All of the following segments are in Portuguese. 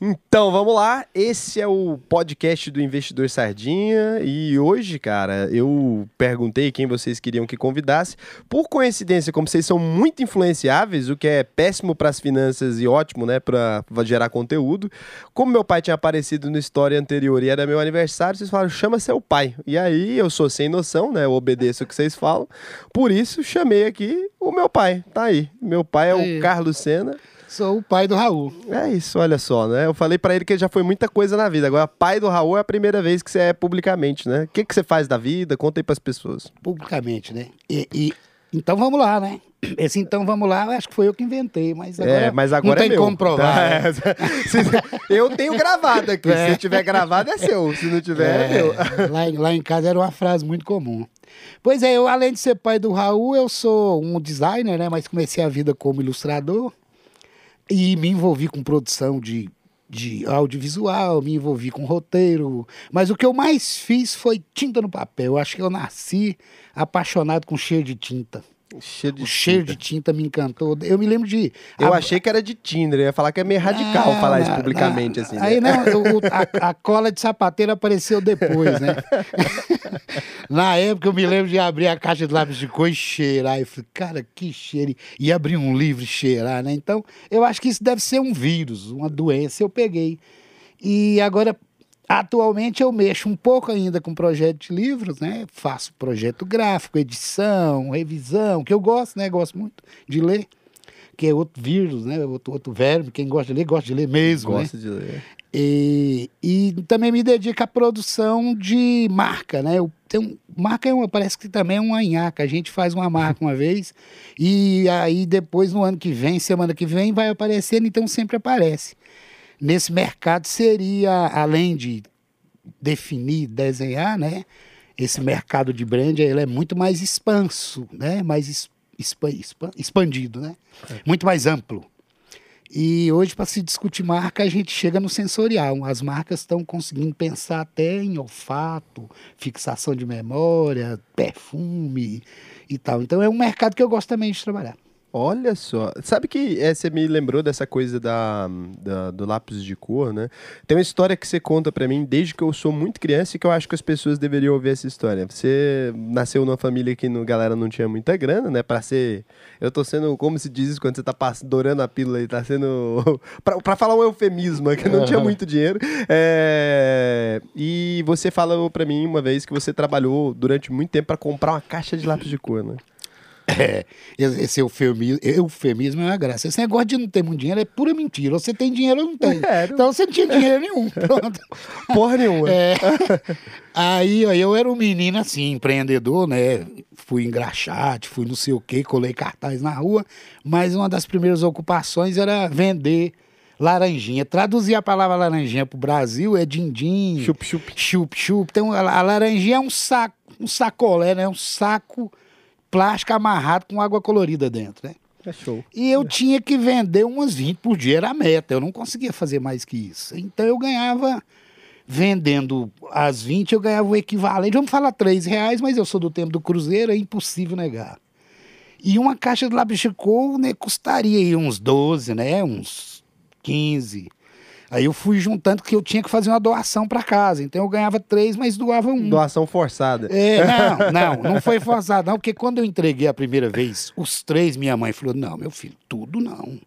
Então, vamos lá. Esse é o podcast do Investidor Sardinha. E hoje, cara, eu perguntei quem vocês queriam que convidasse. Por coincidência, como vocês são muito influenciáveis, o que é péssimo para as finanças e ótimo, né, para gerar conteúdo. Como meu pai tinha aparecido na história anterior e era meu aniversário, vocês falaram, chama seu pai. E aí eu sou sem noção, né? Eu obedeço o que vocês falam. Por isso, chamei aqui o meu pai. Tá aí. Meu pai é o Carlos Sena. Sou o pai do Raul. É isso, olha só, né? Eu falei para ele que já foi muita coisa na vida. Agora, pai do Raul é a primeira vez que você é publicamente, né? O que, que você faz da vida? Conta aí pras pessoas. Publicamente, né? E, e então vamos lá, né? Esse então vamos lá, acho que foi eu que inventei, mas agora, é, mas agora não é tem meu. como provar. É, né? eu tenho gravado aqui. É. Se tiver gravado, é seu. Se não tiver, é, meu. lá, lá em casa era uma frase muito comum. Pois é, eu além de ser pai do Raul, eu sou um designer, né? Mas comecei a vida como ilustrador e me envolvi com produção de, de audiovisual, me envolvi com roteiro. Mas o que eu mais fiz foi tinta no papel. Eu acho que eu nasci apaixonado com cheiro de tinta. Cheio de O cheiro tinta. de tinta me encantou. Eu me lembro de. Eu a- achei que era de Tinder. Eu ia falar que é meio radical Não, falar isso publicamente, assim. Aí né? não, o- a, a cola de sapateiro apareceu depois, né? Na época eu me lembro de abrir a caixa de lápis de cor e cheirar. Eu falei, cara, que cheiro. E abrir um livro e cheirar, né? Então, eu acho que isso deve ser um vírus, uma doença. Eu peguei. E agora, atualmente, eu mexo um pouco ainda com projeto de livros, né? Faço projeto gráfico, edição, revisão, que eu gosto, né? Gosto muito de ler. Que é outro vírus, né? Outro, outro verbo. Quem gosta de ler, gosta de ler mesmo, né? Gosto de ler. E, e também me dedico à produção de marca, né? Eu tenho, marca é uma, parece que também é uma nhaca. A gente faz uma marca uma vez e aí depois no ano que vem, semana que vem, vai aparecendo, então sempre aparece. Nesse mercado seria, além de definir, desenhar, né? Esse mercado de brand ele é muito mais expanso, né? Mais es- expandido, né? Muito mais amplo. E hoje, para se discutir marca, a gente chega no sensorial. As marcas estão conseguindo pensar até em olfato, fixação de memória, perfume e tal. Então é um mercado que eu gosto também de trabalhar. Olha só. Sabe que é, você me lembrou dessa coisa da, da- do lápis de cor, né? Tem uma história que você conta pra mim desde que eu sou muito criança e que eu acho que as pessoas deveriam ouvir essa história. Você nasceu numa família que no, galera não tinha muita grana, né? Pra ser. Eu tô sendo. Como se diz isso quando você tá pass- dourando a pílula e tá sendo. pra, pra falar um eufemismo, que não tinha muito dinheiro. É, E você falou pra mim uma vez que você trabalhou durante muito tempo pra comprar uma caixa de lápis de cor, né? É, esse eufemismo, eufemismo é uma graça. Esse negócio de não ter muito dinheiro é pura mentira. Ou Você tem dinheiro ou não tem. É, Então você não tinha dinheiro nenhum. Pronto. Porra nenhuma. É. Aí ó, eu era um menino assim, empreendedor, né? Fui engraxate, fui não sei o quê, colei cartaz na rua, mas uma das primeiras ocupações era vender laranjinha. Traduzir a palavra laranjinha para o Brasil é din-din, Chup-chup. chup-chup. Então a laranjinha é um saco, um sacolé, né? Um saco plástico amarrado com água colorida dentro, né? É show. E eu tinha que vender umas 20 por dia, era a meta. Eu não conseguia fazer mais que isso. Então eu ganhava, vendendo as 20, eu ganhava o equivalente. Vamos falar 3 reais, mas eu sou do tempo do Cruzeiro, é impossível negar. E uma caixa de lápis de cor né, custaria aí uns 12, né? Uns 15. Aí eu fui juntando que eu tinha que fazer uma doação para casa. Então eu ganhava três, mas doava um. Doação forçada. É, não, não, não foi forçado, não, porque quando eu entreguei a primeira vez, os três, minha mãe falou: não, meu filho, tudo não.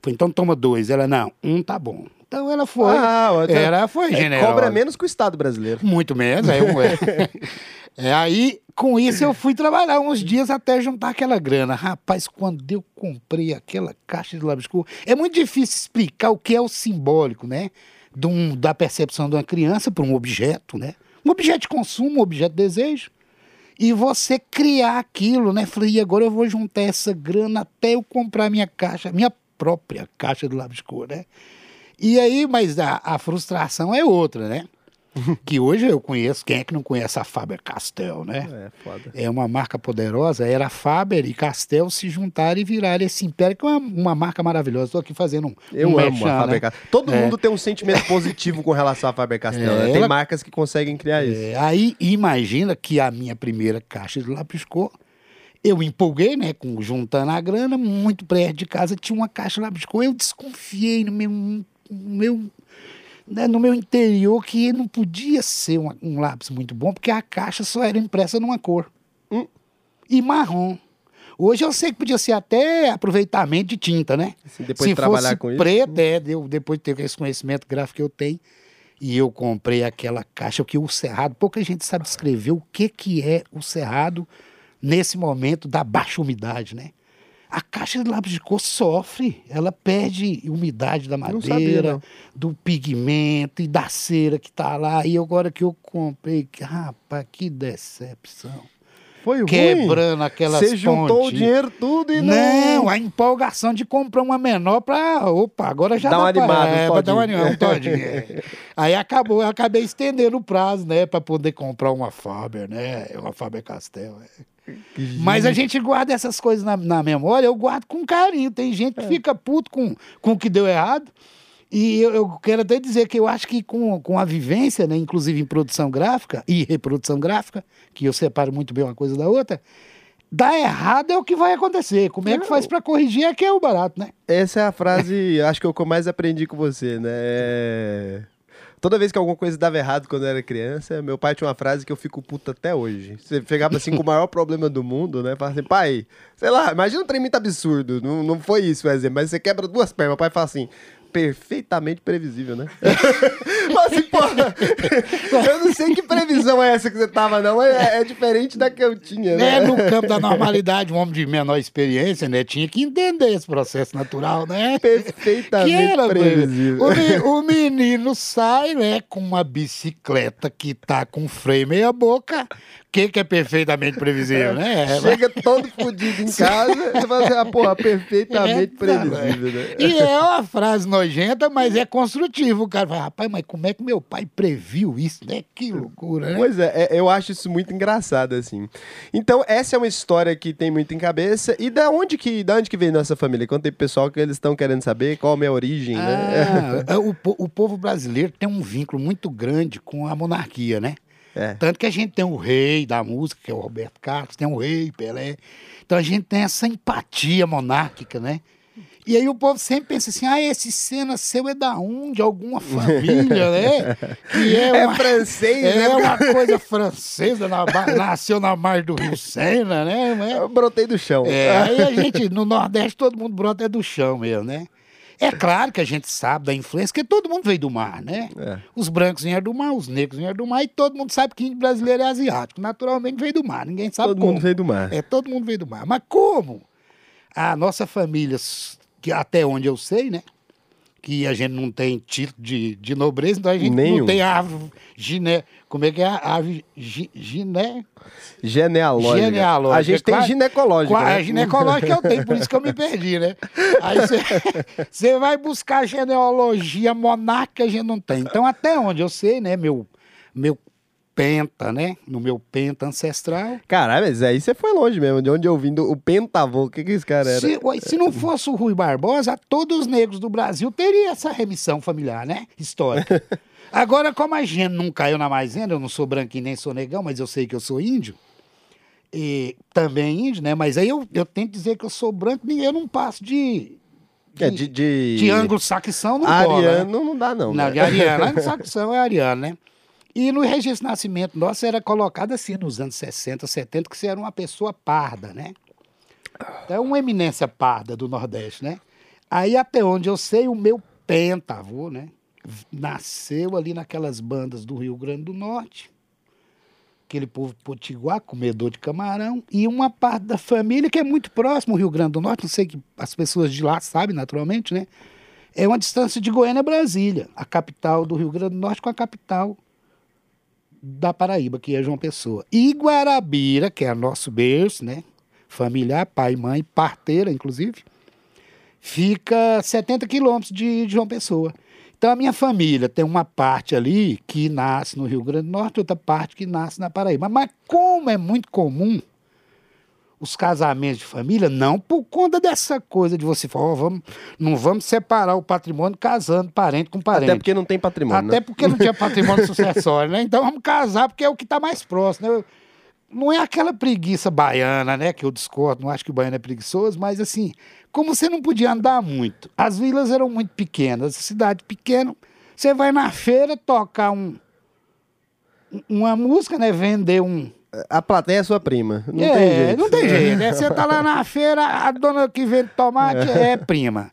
Falei, então toma dois. Ela, não, um tá bom. Então ela foi. Ah, outra- ela foi É, generosa. cobra menos que o Estado brasileiro. Muito menos, aí, é. É, aí, com isso, eu fui trabalhar uns dias até juntar aquela grana. Rapaz, quando eu comprei aquela caixa de cor, é muito difícil explicar o que é o simbólico, né? De um- da percepção de uma criança para um objeto, né? Um objeto de consumo, um objeto de desejo. E você criar aquilo, né? Falei, e agora eu vou juntar essa grana até eu comprar minha caixa, minha própria caixa de cor, né? E aí, mas a, a frustração é outra, né? que hoje eu conheço, quem é que não conhece a Faber-Castell, né? É, foda. É uma marca poderosa, era a Faber e Castell se juntarem e virarem esse império, que é uma, uma marca maravilhosa. Estou aqui fazendo um Eu um amo merchan, a né? Faber-Castell. Todo É. mundo tem um sentimento positivo com relação à Faber-Castell. É, né? Tem ela- marcas que conseguem criar isso. É, aí imagina que a minha primeira caixa de cor, eu empolguei, né, com, juntando a grana, muito perto de casa tinha uma caixa de cor, eu desconfiei no meu, meu, né, no meu interior que não podia ser um, um lápis muito bom, porque a caixa só era impressa numa cor. Hum. E marrom. Hoje eu sei que podia ser até aproveitamento de tinta, né? Assim, depois Se de trabalhar com isso. preto, é, deu, depois de ter esse conhecimento gráfico que eu tenho, e eu comprei aquela caixa, que o cerrado, pouca gente sabe descrever o que, que é o cerrado nesse momento da baixa umidade, né? A caixa de lápis de cor sofre, ela perde umidade da sabia, madeira, não. do pigmento e da cera que tá lá. E agora que eu comprei, rapaz, que decepção. Foi ruim. Quebrando aquelas Você juntou o dinheiro tudo e não... Não, a empolgação de comprar uma menor pra. Opa, agora já Dá dá uma pra, animada, um é, pra dar uma todinho. animada, um todinho. é. Aí acabou, eu acabei estendendo o prazo, né? Pra poder comprar uma Faber, né? Uma Faber Castell. é. Mas a gente guarda essas coisas na, na memória, eu guardo com carinho. Tem gente É. que fica puto com, com o que deu errado. E eu, eu quero até dizer que eu acho que com, com a vivência, né, inclusive em produção gráfica e reprodução gráfica, que eu separo muito bem uma coisa da outra, dar errado é o que vai acontecer. Como é que faz para corrigir é que é o barato, né? Essa é a frase, acho que é que eu mais aprendi com você, né? É- Toda vez que alguma coisa dava errado quando eu era criança, meu pai tinha uma frase que eu fico puto até hoje. Você chegava assim com o maior problema do mundo, né? Falava assim, pai, sei lá, imagina um trem muito absurdo. Não, não foi isso, por exemplo, mas você quebra duas pernas. Meu pai fala assim, perfeitamente previsível, né? Assim, porra, eu não sei que previsão é essa que você tava, não. É, é diferente da que eu tinha, né? É, no campo da normalidade, um homem de menor experiência, né? Tinha que entender esse processo natural, né? Que Perfeitamente era, previsível. o, o menino sai, né, com uma bicicleta que tá com freio meia boca. O que, que é perfeitamente previsível, né? É, Chega todo fodido em casa, você fala assim, ah, porra, perfeitamente É, previsível, né? E é uma frase nojenta, mas é construtivo. O cara fala, rapaz, mas como é que meu pai previu isso, né? Que loucura, né? Pois é, é, eu acho isso muito engraçado, assim. Então, essa é uma história que tem muito em cabeça. E da onde que, da onde que veio nossa família? Aí pro pessoal que eles estão querendo saber qual a minha origem, né? Ah, o, po- o povo brasileiro tem um vínculo muito grande com a monarquia, né? É. Tanto que a gente tem o rei da música, que é o Roberto Carlos, tem o rei, Pelé. Então a gente tem essa empatia monárquica, né? E aí o povo sempre pensa assim, ah, esse cena seu é da onde? Alguma família, né? Que é, É uma, francês, é né? uma coisa francesa, na nasceu na mar do Rio Sena, né? Mas- Eu brotei do chão. é, aí a gente, no Nordeste, todo mundo brota é do chão mesmo, né? É claro que a gente sabe da influência, porque todo mundo veio do mar, né? É. Os brancos vieram do mar, os negros vieram do mar, e todo mundo sabe que índio brasileiro é asiático. Naturalmente veio do mar, ninguém sabe Todo como. mundo veio do mar. É, todo mundo veio do mar. Mas como? A nossa família, que até onde eu sei, né? Que a gente não tem título de, de nobreza, então a gente Nenhum. não tem árvore giné. Como é que é a árvore gi- giné? Genealógica. Genealógica. A gente tem Qua- ginecológica. Né? A ginecológica eu tenho, por isso que eu me perdi, né? Aí você vai buscar genealogia monarca, a gente não tem. Então, até onde eu sei, né, meu, meu penta, né? No meu penta ancestral. Caralho, mas aí você foi longe mesmo. De onde eu vim, do- o pentavô. O que que esse cara era? Se, se não fosse o Rui Barbosa, todos os negros do Brasil teriam essa remissão familiar, né? Histórica. Agora, como a gente não caiu na maisena, eu não sou branquinho nem sou negão, mas eu sei que eu sou índio, e também índio, né? Mas aí eu, eu tenho que dizer que eu sou branco, nem eu não passo de. É, de, de... de anglo-saxão não cola, né? Ariano não dá, não. Não, né? de ariano. Anglo-saxão é ariano, né? E no registro de nascimento nosso era colocado assim, nos anos 60, 70, que você era uma pessoa parda, né? Então, é uma eminência parda do Nordeste, né? Aí, até onde eu sei, o meu pentavô, né? Nasceu ali naquelas bandas do Rio Grande do Norte. Aquele povo potiguar, comedor de camarão. E uma parte da família que é muito próximo ao Rio Grande do Norte, não sei que as pessoas de lá sabem, naturalmente, né? É uma distância de Goiânia a Brasília, a capital do Rio Grande do Norte com a capital da Paraíba, que é João Pessoa. E Guarabira, que é nosso berço, né? Familiar, pai, mãe, parteira, inclusive, fica 70 quilômetros de de João Pessoa. Então a minha família tem uma parte ali que nasce no Rio Grande do Norte, outra parte que nasce na Paraíba. Mas como é muito comum os casamentos de família, não por conta dessa coisa de você falar, ó, vamos, não vamos separar o patrimônio casando parente com parente. Até porque não tem patrimônio, Até né? porque não tinha patrimônio sucessório, né? Então vamos casar porque é o que está mais próximo. Né? não é aquela preguiça baiana, né? Que eu discordo, não acho que o baiano é preguiçoso, mas assim, como você não podia andar muito, as vilas eram muito pequenas, a cidade pequena, você vai na feira tocar um, uma música, né? Vender um. A plateia é sua prima. Não é, tem jeito. Não tem jeito, né? Você tá lá na feira, a dona que vende tomate é prima.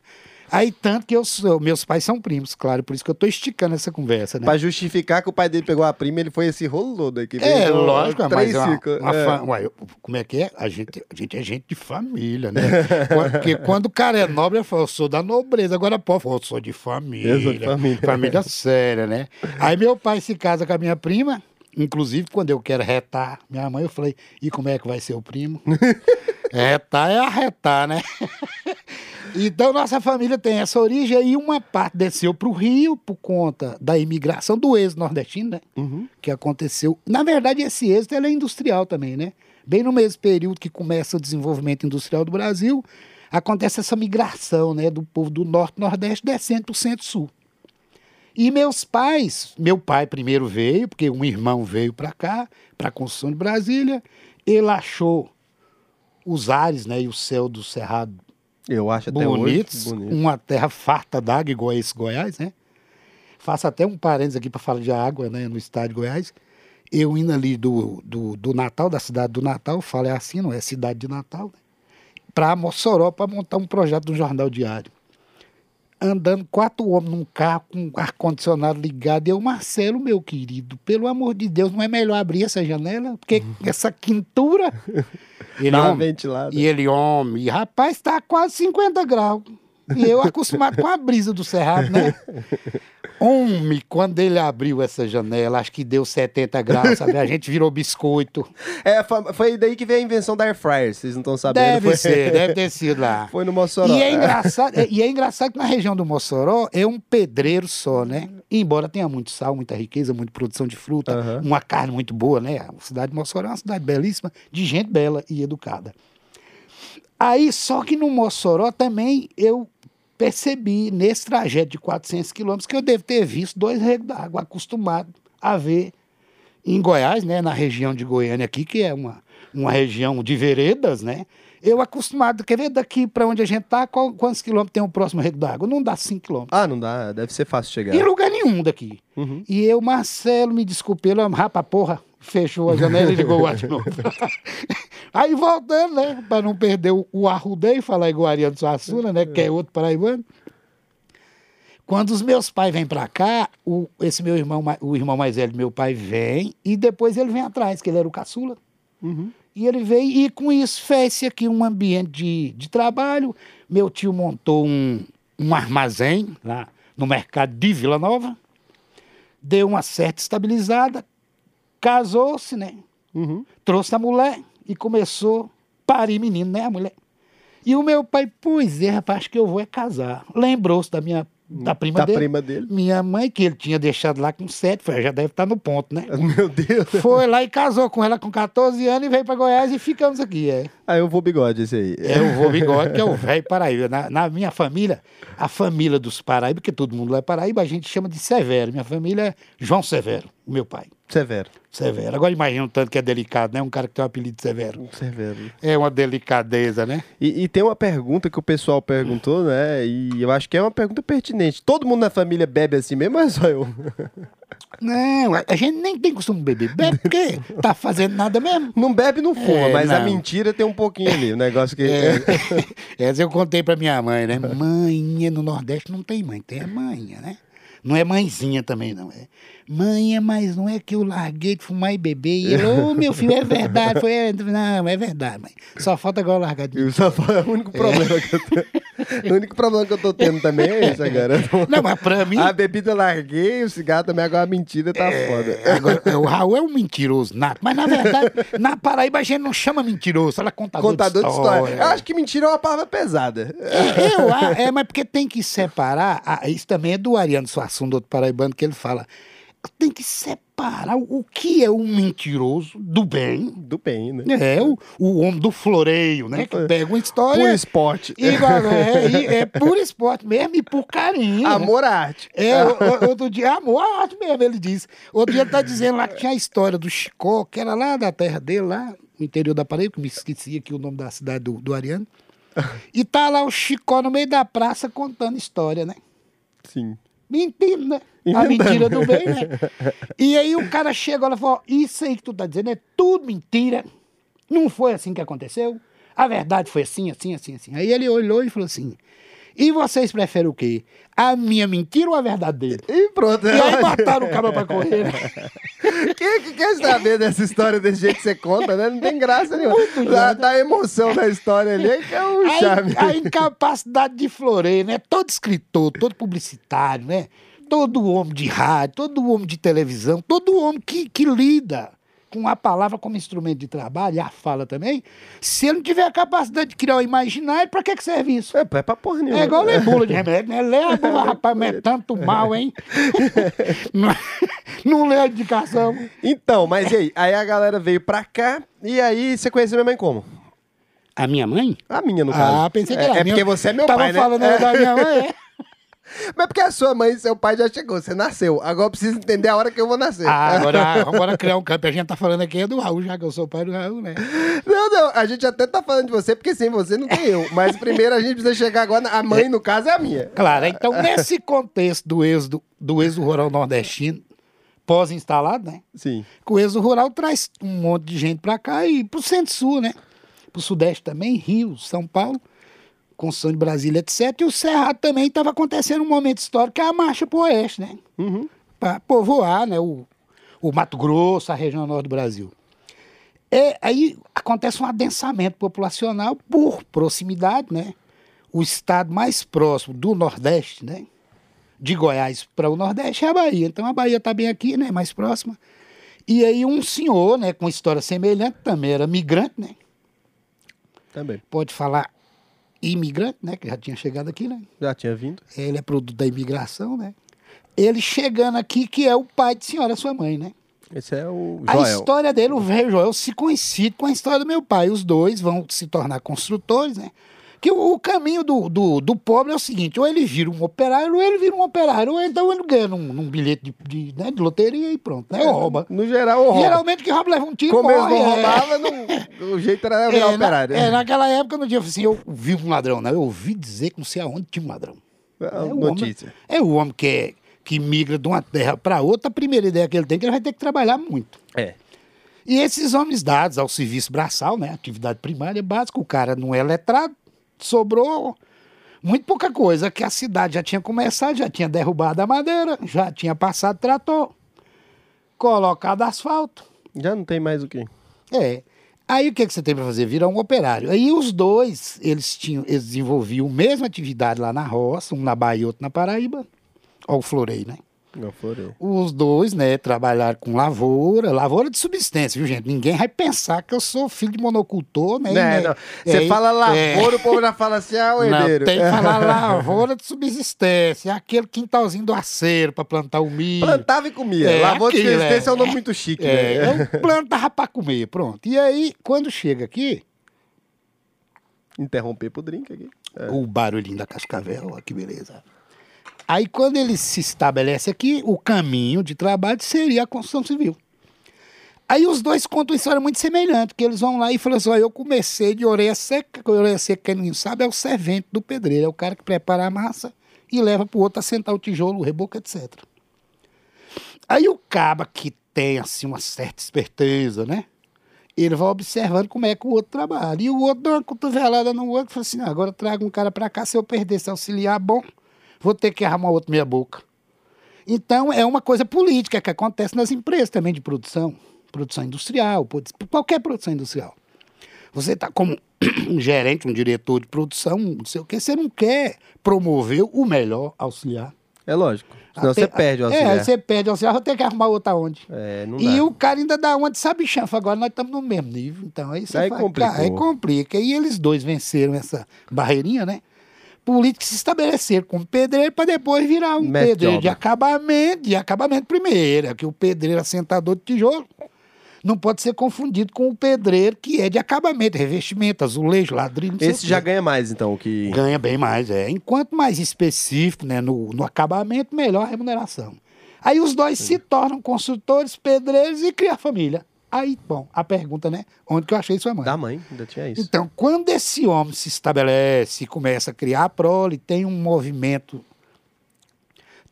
Aí, tanto que eu sou, meus pais são primos, claro, por isso que eu tô esticando essa conversa, né? Pra justificar que o pai dele pegou a prima, ele foi esse rolo daqui. É, lógico, mas três uma, uma É. fa- eu- como é que é? A gente, a gente é gente de família, né? Porque quando o cara é nobre, ele fala, eu sou da nobreza. Agora, pô, eu sou de família. Eu sou de família. Família séria, né? Aí meu pai se casa com a minha prima, inclusive quando eu quero retar minha mãe, eu falei, e como é que vai ser o primo? retar é arretar, né? Então, nossa família tem essa origem aí. Uma parte desceu para o Rio por conta da imigração do êxodo nordestino, né? Uhum. Que aconteceu. Na verdade, esse êxodo é industrial também, né? Bem no mesmo período que começa o desenvolvimento industrial do Brasil, acontece essa migração, né? Do povo do norte e nordeste descendo para o centro-sul. E meus pais, meu pai primeiro veio, porque um irmão veio para cá, para a construção de Brasília. Ele achou os ares, né? E o céu do Cerrado Eu acho até bonitos, hoje bonito. uma terra farta d'água, igual esse Goiás, né? Faço até um parênteses aqui para falar de água, né? No estado de Goiás. Eu indo ali do, do, do Natal, da cidade do Natal, falo é assim, não é cidade de Natal, né? Para Mossoró, para montar um projeto um jornal diário. Andando quatro homens num carro com ar-condicionado ligado. E eu, Marcelo, meu querido, pelo amor de Deus, não é melhor abrir essa janela? Porque essa quintura. Ele, uma homem, ventilada. e ele, homem, e rapaz, está quase 50 graus. E eu acostumado com a brisa do cerrado, né? Homem, quando ele abriu essa janela, acho que deu 70 graus, sabe? A gente virou biscoito. É, foi daí que veio a invenção da Air Fryer, vocês não estão sabendo. Deve foi... ser, deve ter sido lá. Foi no Mossoró. E é, engraçado, e é engraçado que na região do Mossoró é um pedreiro só, né? Embora tenha muito sal, muita riqueza, muita produção de fruta, Aham. uma carne muito boa, né? A cidade de Mossoró é uma cidade belíssima, de gente bela e educada. Aí, só que no Mossoró também eu percebi, nesse trajeto de 400 quilômetros, que eu devo ter visto dois regos d'água, acostumado a ver em Goiás, né, na região de Goiânia aqui, que é uma, uma região de veredas, né? Eu acostumado, quer ver daqui para onde a gente tá, qual- quantos quilômetros tem o próximo rego d'água? Não dá 5 quilômetros. Ah, não dá, deve ser fácil chegar. Em lugar nenhum daqui. Uhum. E eu, Marcelo, me desculpe, ele, rapa porra, fechou a janela e ligou o ar de novo. Aí voltando, né, para não perder o, o arrudei, falar igual Ariano Suassuna, né, que é outro paraibano. Quando os meus pais vêm para cá, o, esse meu irmão, o irmão mais velho do meu pai vem e depois ele vem atrás, que ele era o caçula. Uhum. E ele veio e com isso fez-se aqui um ambiente de, de trabalho. Meu tio montou um, um armazém lá no mercado de Vila Nova, deu uma certa estabilizada, casou-se, né? Uhum. Trouxe a mulher e começou a parir menino, né? A mulher. E o meu pai, pois é, rapaz, acho que eu vou é casar. Lembrou-se da minha da prima Da dele. prima dele. Minha mãe, que ele tinha deixado lá com sete, foi, já deve estar no ponto, né? Meu Deus. Foi lá e casou com ela com 14 anos e veio para Goiás e ficamos aqui. É, Ah, eu vou bigode esse aí. é o vô bigode, que é o velho Paraíba. Na, na minha família, a família dos Paraíba, que todo mundo lá é Paraíba, a gente chama de Severo. Minha família é João Severo, o meu pai. Severo. Severo. Agora imagina o tanto que é delicado, né? Um cara que tem o apelido de Severo. Severo. É uma delicadeza, né? E, e tem uma pergunta que o pessoal perguntou, né? E eu acho que é uma pergunta pertinente. Todo mundo na família bebe assim mesmo, ou é só eu? Não, a- a gente nem tem costume de beber. Bebe porque tá fazendo nada mesmo. Não bebe, não fuma, É, mas a não. mentira tem um pouquinho ali. O negócio que. É, essa eu contei pra minha mãe, né? Mãinha no Nordeste não tem mãe, tem a manha, né? Não é mãezinha também, não. É manha, mas não é que eu larguei de fumar e beber. E ele, ô meu filho, é verdade. Foi, é, não, é verdade, mãe. Só falta agora eu largar de. Eu só é o único problema que eu tô... O único problema que eu tô tendo também é esse agora. Não, mas pra mim. A bebida eu larguei, o cigarro também, agora a mentira tá foda. Agora, o Raul é um mentiroso nato, mas na verdade, na Paraíba a gente não chama mentiroso, ela é contador, Contador de história. Eu É. acho que mentira é uma palavra pesada. É, eu, é, mas porque tem que separar. ah, isso também é do Ariano Suassuna, do outro paraibano, que ele fala. tem que separar o, que é o mentiroso do bem. Do bem, né? É, o, o homem do floreio, né? Que pega uma história. Por esporte. E, é, e- é por esporte mesmo e por carinho. Amor à arte. É, outro dia, amor, a arte mesmo, ele disse. Outro dia ele tá dizendo lá que tinha a história do Chicó, que era lá da terra dele, lá no interior da Paraíba, que me esqueci aqui o nome da cidade do, do Ariano. E tá lá o Chicó no meio da praça contando história, né? Sim. Mentindo, né? A mentira do bem, né? E aí o cara chegou lá e falou: Isso aí que tu tá dizendo é tudo mentira. Não foi assim que aconteceu. A verdade foi assim, assim, assim, assim. Aí ele olhou e falou assim: E vocês preferem o quê? A minha mentira ou a verdade dele? E pronto. E aí mataram o cara pra correr. né? Quem que quer saber dessa história desse jeito que você conta, né? Não tem graça nenhuma. Da, da emoção da história ali que é o charme. A, a incapacidade de floreio, né? Todo escritor, todo publicitário, né? Todo homem de rádio, todo homem de televisão, todo homem que, que lida com a palavra como instrumento de trabalho, e a fala também, se ele não tiver a capacidade de criar o imaginário, pra que, que serve isso? É, é pra porra nenhuma. É igual ler bula de remédio, né? Lê a bula, rapaz, mas é tanto mal, hein? não, não lê a indicação. Então, mas e aí? Aí a galera veio pra cá e aí você conheceu minha mãe como? A minha mãe? A minha, no caso. Ah, pensei que é, era É minha. porque você é meu Tava pai, né? falando É. da minha mãe, é. Mas porque a sua mãe e seu pai já chegou, você nasceu. Agora eu preciso entender a hora que eu vou nascer. Ah, agora, agora criar um campo. A gente tá falando aqui é do Raul, já que eu sou pai do Raul, né? Não, não, a gente até tá falando de você, porque sem você não tem eu. Mas primeiro a gente precisa chegar agora. A mãe, no caso, é a minha. Claro, então nesse contexto do êxodo, do êxodo rural nordestino, pós-instalado, né? Sim. Que o êxodo rural traz um monte de gente pra cá e pro centro-sul, né? Pro sudeste também, Rio, São Paulo, construção de Brasília, etc. E o Cerrado também estava acontecendo um momento histórico, que é a marcha pro oeste, né? Uhum. para povoar né, o, o Mato Grosso, a região norte do Brasil. É, aí acontece um adensamento populacional por proximidade, né? O estado mais próximo do Nordeste, né? De Goiás para o Nordeste é a Bahia. Então a Bahia está bem aqui, né? Mais próxima. E aí um senhor, né? Com história semelhante, também era migrante, né? Também. Pode falar imigrante, né? Que já tinha chegado aqui, né? Já tinha vindo. Ele é produto da imigração, né? Ele chegando aqui, que é o pai de senhora, sua mãe, né? Esse é o A Joel. história dele, o velho Joel, se coincide com a história do meu pai. Os dois vão se tornar construtores, né? Que o, o caminho do, do, do pobre é o seguinte: ou ele vira um operário, ou ele vira um operário, ou então ele ganha num, num bilhete de, de, né, de loteria e pronto, né? Ou rouba. No geral, rouba. Geralmente que rouba leva um tiro Como eles não é. roubavam, não- o jeito era virar É, na- operário. é, naquela época, no dia, assim, eu vi um ladrão, né? Eu ouvi dizer que não sei aonde tinha um ladrão. É É o notícia. Homem, é o homem que, é, que migra de uma terra para outra, a primeira ideia que ele tem é que ele vai ter que trabalhar muito. É. E esses homens dados ao serviço braçal, né, atividade primária básica, o cara não é letrado, sobrou muito pouca coisa, que a cidade já tinha começado, já tinha derrubado a madeira, já tinha passado trator, colocado asfalto. Já não tem mais o quê? É. Aí o que, que você tem para fazer? Virar um operário. Aí os dois, eles tinham, eles desenvolviam a mesma atividade lá na roça, um na Bahia e outro na Paraíba. Ó, o floreio, né? Não. Os dois, né, trabalharam com lavoura, lavoura de subsistência, viu, gente? Ninguém vai pensar que eu sou filho de monocultor, né? Não, né? não. Você É, fala é. lavoura, o povo já fala assim, ah, o Não, herdeiro. tem que falar lavoura de subsistência, aquele quintalzinho do aceiro para plantar o milho. Plantava e comia. É, lavoura de aquilo, resistência é um é. nome muito chique, É, né? eu plantava para comer, pronto. E aí, quando chega aqui, Interromper pro drink aqui. É. o barulhinho da cascavel, ó, que beleza. Aí, quando ele se estabelece aqui, o caminho de trabalho seria a construção civil. Aí os dois contam uma história muito semelhante, que eles vão lá e falam assim, eu comecei de orelha seca, que orelha seca, quem não sabe, é o servente do pedreiro, é o cara que prepara a massa e leva para o outro assentar o tijolo, o reboco, etc. Aí o caba que tem, assim, uma certa esperteza, né? Ele vai observando como é que o outro trabalha. E o outro dá uma cotovelada no outro e fala assim, "Ah, agora traga um cara para cá, se eu perder esse auxiliar bom, vou ter que arrumar outro meia boca. Então, é uma coisa política que acontece nas empresas também de produção, produção industrial, qualquer produção industrial. Você está como um gerente, um diretor de produção, não sei o quê, você não quer promover o melhor auxiliar. É lógico. Senão Até- você perde o É, auxiliar. aí você perde o auxiliar, vou ter que arrumar outra onde. É, não E dá. o cara ainda dá uma de sabe chanfa. Agora nós estamos no mesmo nível. Então aí você Aí fala, complicou. cara, aí complica. E eles dois venceram essa barreirinha, né? Políticos se estabeleceram como pedreiro para depois virar um Mestre de pedreiro de acabamento, de acabamento primeiro, é que o pedreiro assentador de tijolo não pode ser confundido com o pedreiro que é de acabamento, revestimento, azulejo, ladrilho, Esse já ganha mais, então, que... ganha bem mais, é. Enquanto mais específico, né, no, no acabamento, melhor a remuneração. Aí os dois se tornam consultores, pedreiros e criam família. Aí, bom, a pergunta, né? Onde que eu achei sua mãe? Da mãe, ainda tinha isso. Então, quando esse homem se estabelece e começa a criar a prole, tem um movimento,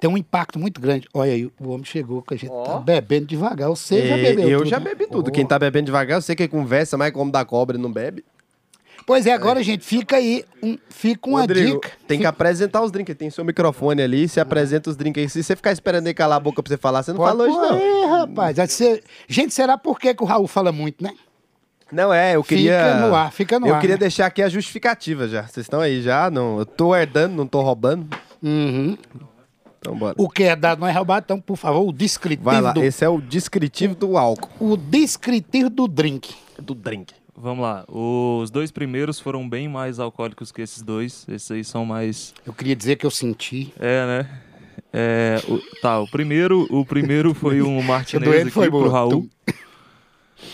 tem um impacto muito grande. Olha aí, o homem chegou que a gente Ó. tá bebendo devagar. Você já É, bebeu eu tudo, já né? bebi tudo. Oh. Quem tá bebendo devagar, eu sei que conversa mais como da cobra e não bebe. Pois é, agora, gente, fica aí, um- fica uma Rodrigo, dica. tem que Fica- apresentar os drinks. Tem seu microfone ali, você apresenta os drinks aí. Se você ficar esperando ele calar a boca pra você falar, você não Pode fala hoje, pôr não. aí, rapaz. Você- Gente, será por que, que o Raul fala muito, né? Não é, eu queria. Fica no ar, fica no eu ar, queria né? deixar aqui a justificativa já. Vocês estão aí já? Não, eu tô herdando, não tô roubando. Uhum. Então bora. O que é dado não é roubado, então, por favor, o descritivo Vai lá, do... esse é o descritivo do álcool. O descritivo do drink. Do drink. Vamos lá. Os dois primeiros foram bem mais alcoólicos que esses dois. Esses aí são mais. Eu queria dizer que eu senti. É, né? É, o- tá, o primeiro, o primeiro foi um Martinez aqui foi pro. Raul.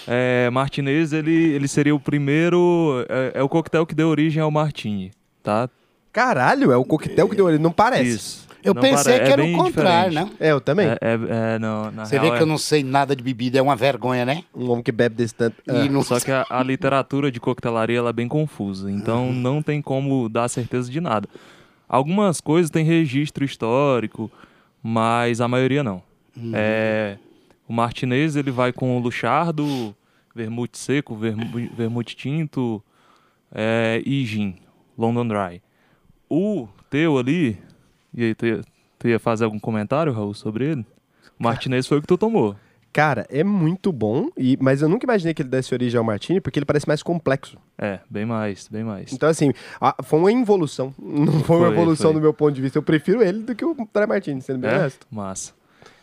É, Martinez, ele, ele seria o primeiro. É, é o coquetel que deu origem ao Martini, tá? Caralho, é o coquetel que deu ele. Não parece. Isso. Eu Não pensei que é era o contrário, diferente. né? É, eu também. É, é, é, não, na Você real vê que é- eu não sei nada de bebida, é uma vergonha, né? Um homem que bebe desse tanto. E Ah. não... Só que a, a literatura de coquetelaria ela é bem confusa, então não tem como dar certeza de nada. Algumas coisas têm registro histórico, mas a maioria não. É, o Martinez ele vai com o Luchardo, vermute seco, vermu- vermute tinto é, e gin, London Dry. O teu ali, e aí tu ia, tu ia fazer algum comentário, Raul, sobre ele? O Martinez foi o que tu tomou. Cara, é muito bom, e, mas eu nunca imaginei que ele desse origem ao Martini, porque ele parece mais complexo. É, bem mais, bem mais. Então, assim, a- foi uma involução. Não foi uma Foi, evolução foi. do meu ponto de vista. Eu prefiro ele do que o Dry Martini, sendo bem É? honesto. Massa.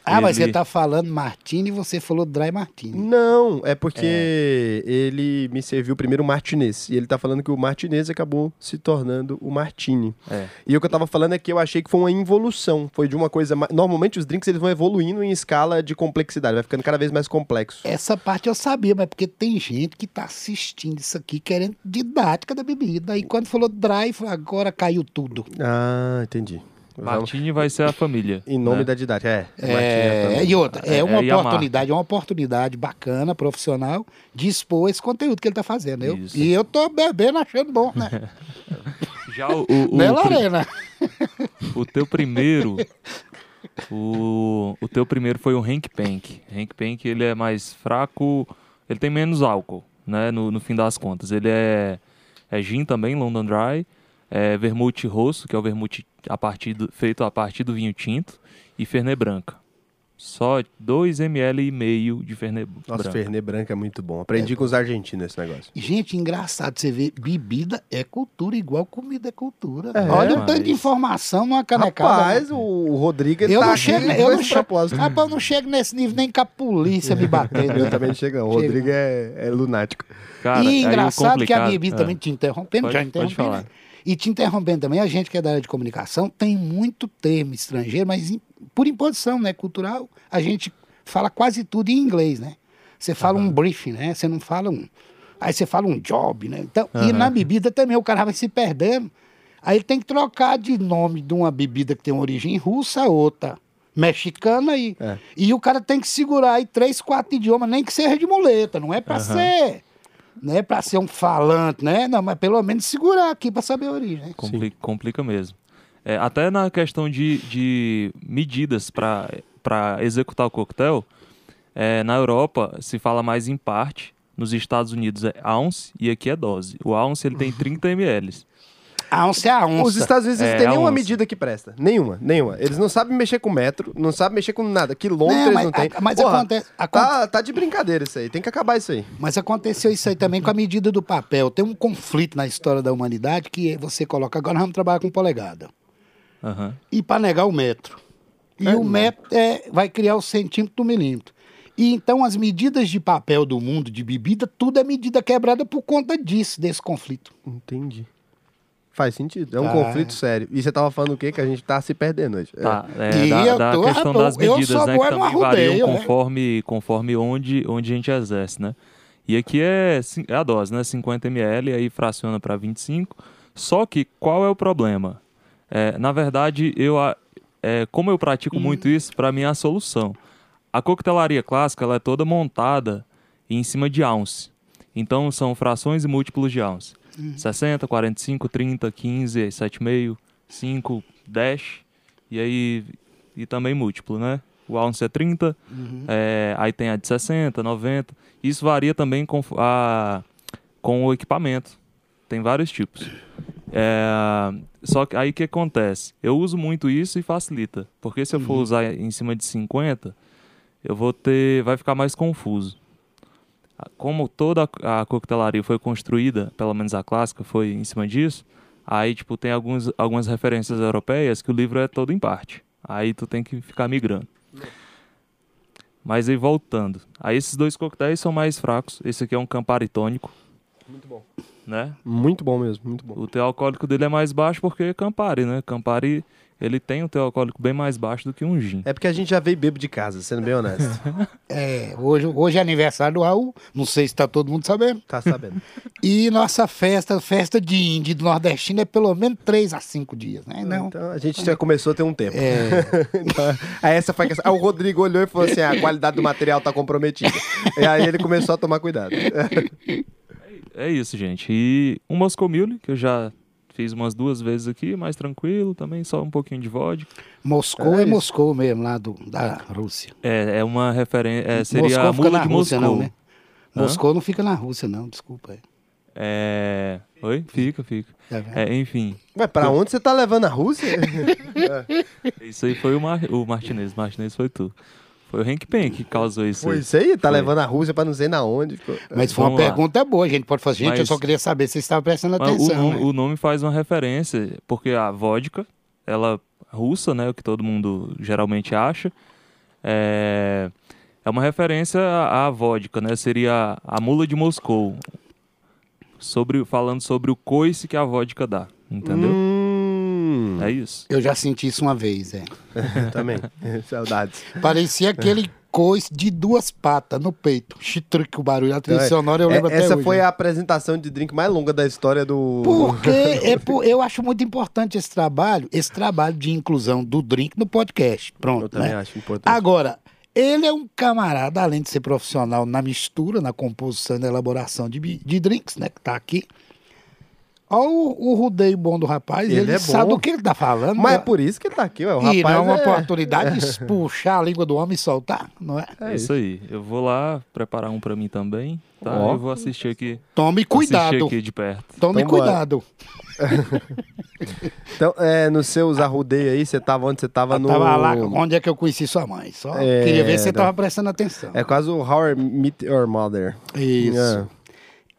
Ah, mas Ele- você tá falando Martini e você falou Dry Martini. Não, é porque ele me serviu primeiro o Martinez. E ele tá falando que o Martinez acabou se tornando o Martini. É. E o que eu tava falando é que eu achei que foi uma involução. Foi de uma coisa. ma- Normalmente os drinks eles vão evoluindo em escala de complexidade, vai ficando cada vez mais complexo. Essa parte eu sabia, mas porque tem gente que tá assistindo isso aqui querendo didática da bebida. Aí quando falou dry, agora caiu tudo. Ah, entendi. Vamos- Martini vai ser a família. Em nome né? da didática, é. É, e outra, é, É, uma é, oportunidade, é uma oportunidade bacana, profissional, de expor esse conteúdo que ele tá fazendo. Eu, Isso. e eu tô bebendo achando bom, né? Já o, o, o, né, pri- Lorena? o teu primeiro. O, o teu primeiro foi o Hank Pank. Hank Pank ele é mais fraco, ele tem menos álcool, né? No, no fim das contas. Ele é, é gin também, London Dry, é vermute rosso, que é o vermute a partir do- feito a partir do vinho tinto, e Fernet Branca. Só 2 ml e meio de Fernet Nossa, Branca. Fernet branca é muito bom. Aprendi com os argentinos esse negócio. Gente, engraçado você ver, bebida é cultura, igual comida é cultura. É, Olha o tanto mas- de informação numa canecada. Rapaz, né? o Rodrigo eu tá não chego, eu não chego, rapaz, eu não chego nesse nível nem com a polícia me batendo. Eu né? também não chego, não. O. Rodrigo é, é lunático. Cara, e engraçado que a bebida é. também te interrompendo, Pode- já pode interrompi, falar. né? E te interrompendo também, a gente que é da área de comunicação tem muito termo estrangeiro, mas por imposição né, cultural, a gente fala quase tudo em inglês, né? Você fala um briefing, né? Você não fala um... Aí você fala um job, né? Então, E Aham. na bebida também, o cara vai se perdendo. Aí ele tem que trocar de nome de uma bebida que tem origem russa a outra mexicana e, É. e o cara tem que segurar aí três, quatro idiomas, nem que seja de muleta, não é pra Aham. ser, não é pra ser um falante, né? Não, mas pelo menos segurar aqui pra saber a origem. né? Compli- complica mesmo. É, até na questão de, de medidas para executar o coquetel, é, na Europa se fala mais em parte, nos Estados Unidos é ounce e aqui é dose. O ounce ele tem 30 ml. A onça é a onça. Os Estados Unidos eles É, têm a nenhuma onça. medida que presta. Nenhuma, nenhuma. Eles não sabem mexer com metro, não sabem mexer com nada. Quilômetro Não, mas não têm. a- mas Porra, acontece- Tá, tá de brincadeira isso aí. Tem que acabar isso aí. Mas aconteceu isso aí também com a medida do papel. Tem um conflito na história da humanidade que você coloca, agora nós vamos trabalhar com polegada. Aham. E para negar o metro. E É, o metro é, vai criar o centímetro do milímetro. E então as medidas de papel do mundo de bebida, tudo é medida quebrada por conta disso, desse conflito. Entendi. Faz sentido. É um Tá. conflito sério. E você tava falando o quê? Que a gente tá se perdendo hoje. É. Tá, é, E da, eu da tô- questão das eu medidas, né? Que no também variam arrudeio, né? conforme, conforme onde, onde a gente exerce, né? E aqui é, é a dose, né? 50 ml, aí fraciona para 25. Só que qual é o problema? É, na verdade, eu, é, como eu pratico muito isso, para mim é a solução. A coquetelaria clássica ela é toda montada em cima de ounce. Então são frações e múltiplos de ounce. 60, 45, 30, 15, 7,5, 5, 10 e aí e também múltiplo, né? O ounce é 30, é, aí tem a de 60, 90. Isso varia também com, a, com o equipamento. Tem vários tipos. É, só que aí o que acontece? Eu uso muito isso e facilita. Porque se eu for usar em cima de 50, eu vou ter. vai ficar mais confuso. Como toda a coquetelaria foi construída, pelo menos a clássica foi em cima disso, aí tipo tem alguns, algumas referências europeias que o livro é todo em parte. Aí tu tem que ficar migrando. Mas aí voltando. Aí esses dois coquetéis são mais fracos. Esse aqui é um Campari tônico, Muito bom. né? Muito bom mesmo, muito bom. O teor alcoólico dele é mais baixo porque é Campari, né? Campari, ele tem um teor alcoólico bem mais baixo do que um gin. É porque a gente já veio bebo de casa, sendo bem honesto. É, hoje, hoje é aniversário do Raul, não sei se tá todo mundo sabendo. Tá sabendo. E nossa festa, festa de índio do nordestino é pelo menos 3 a 5 dias, né? Não. Então a gente já começou a ter um tempo. É, Então, aí essa foi a questão. Aí o Rodrigo olhou e falou assim: "Ah, a qualidade do material tá comprometida. e aí ele começou a tomar cuidado. É isso, gente. E um Moscow Mule, que eu já fiz umas duas vezes aqui, mais tranquilo, também só um pouquinho de vodka. Moscou É é. Moscou mesmo, lá do, da Rússia. É, é uma referência. É, seria Moscou a fica na de Rússia, Moscou. não, né? Hã? Moscou não fica na Rússia, não, desculpa. É. Oi? Fica, fica. Vendo? É, enfim. Ué, pra onde você tá levando a Rússia? Isso aí foi o, Mar... o Martinez. Martinez foi tu. Foi o Hank Pen que causou isso. Foi isso aí? Tá Foi. levando a Rússia pra não sei na onde. ficou- Mas foi uma Vamos lá. pergunta boa, a gente pode fazer. Gente, eu Mas- só queria saber se você estava prestando Mas o, atenção. nome, né? o nome faz uma referência, porque a vodka, ela russa, né, o que todo mundo geralmente acha, é, é uma referência à, à vodka, né? Seria a mula de Moscou, sobre falando sobre o coice que a vodka dá, entendeu? Hum, É isso. Eu já senti isso uma vez, é. também. Saudades. Parecia aquele coice de duas patas no peito. Chitruque, o barulho, a trilha Então, é- sonora eu lembro É, até essa hoje. foi né? a apresentação de drink mais longa da história do. Porque é por- eu acho muito importante esse trabalho, esse trabalho de inclusão do drink no podcast. Pronto, Eu também né? acho importante. Agora, ele é um camarada, além de ser profissional na mistura, na composição e na elaboração de, de drinks, né? Que tá aqui. Olha o, o rodeio bom do rapaz, Ele ele, é sabe bom. do que ele tá falando. Mas é por isso que ele tá aqui, ué. O e rapaz não é uma é... oportunidade de puxar a língua do homem e soltar, não é? É isso aí. Eu vou lá preparar um pra mim também, tá? Ó. Eu vou assistir aqui. Tome Assistir cuidado. aqui de perto. Tome Então cuidado. Então, é, nos seus arrudeios aí, você tava onde? Você tava Eu no. tava lá onde é que eu conheci sua mãe. Só É, queria ver se você tava prestando atenção. É quase o How I Meet Your Mother. Isso. É.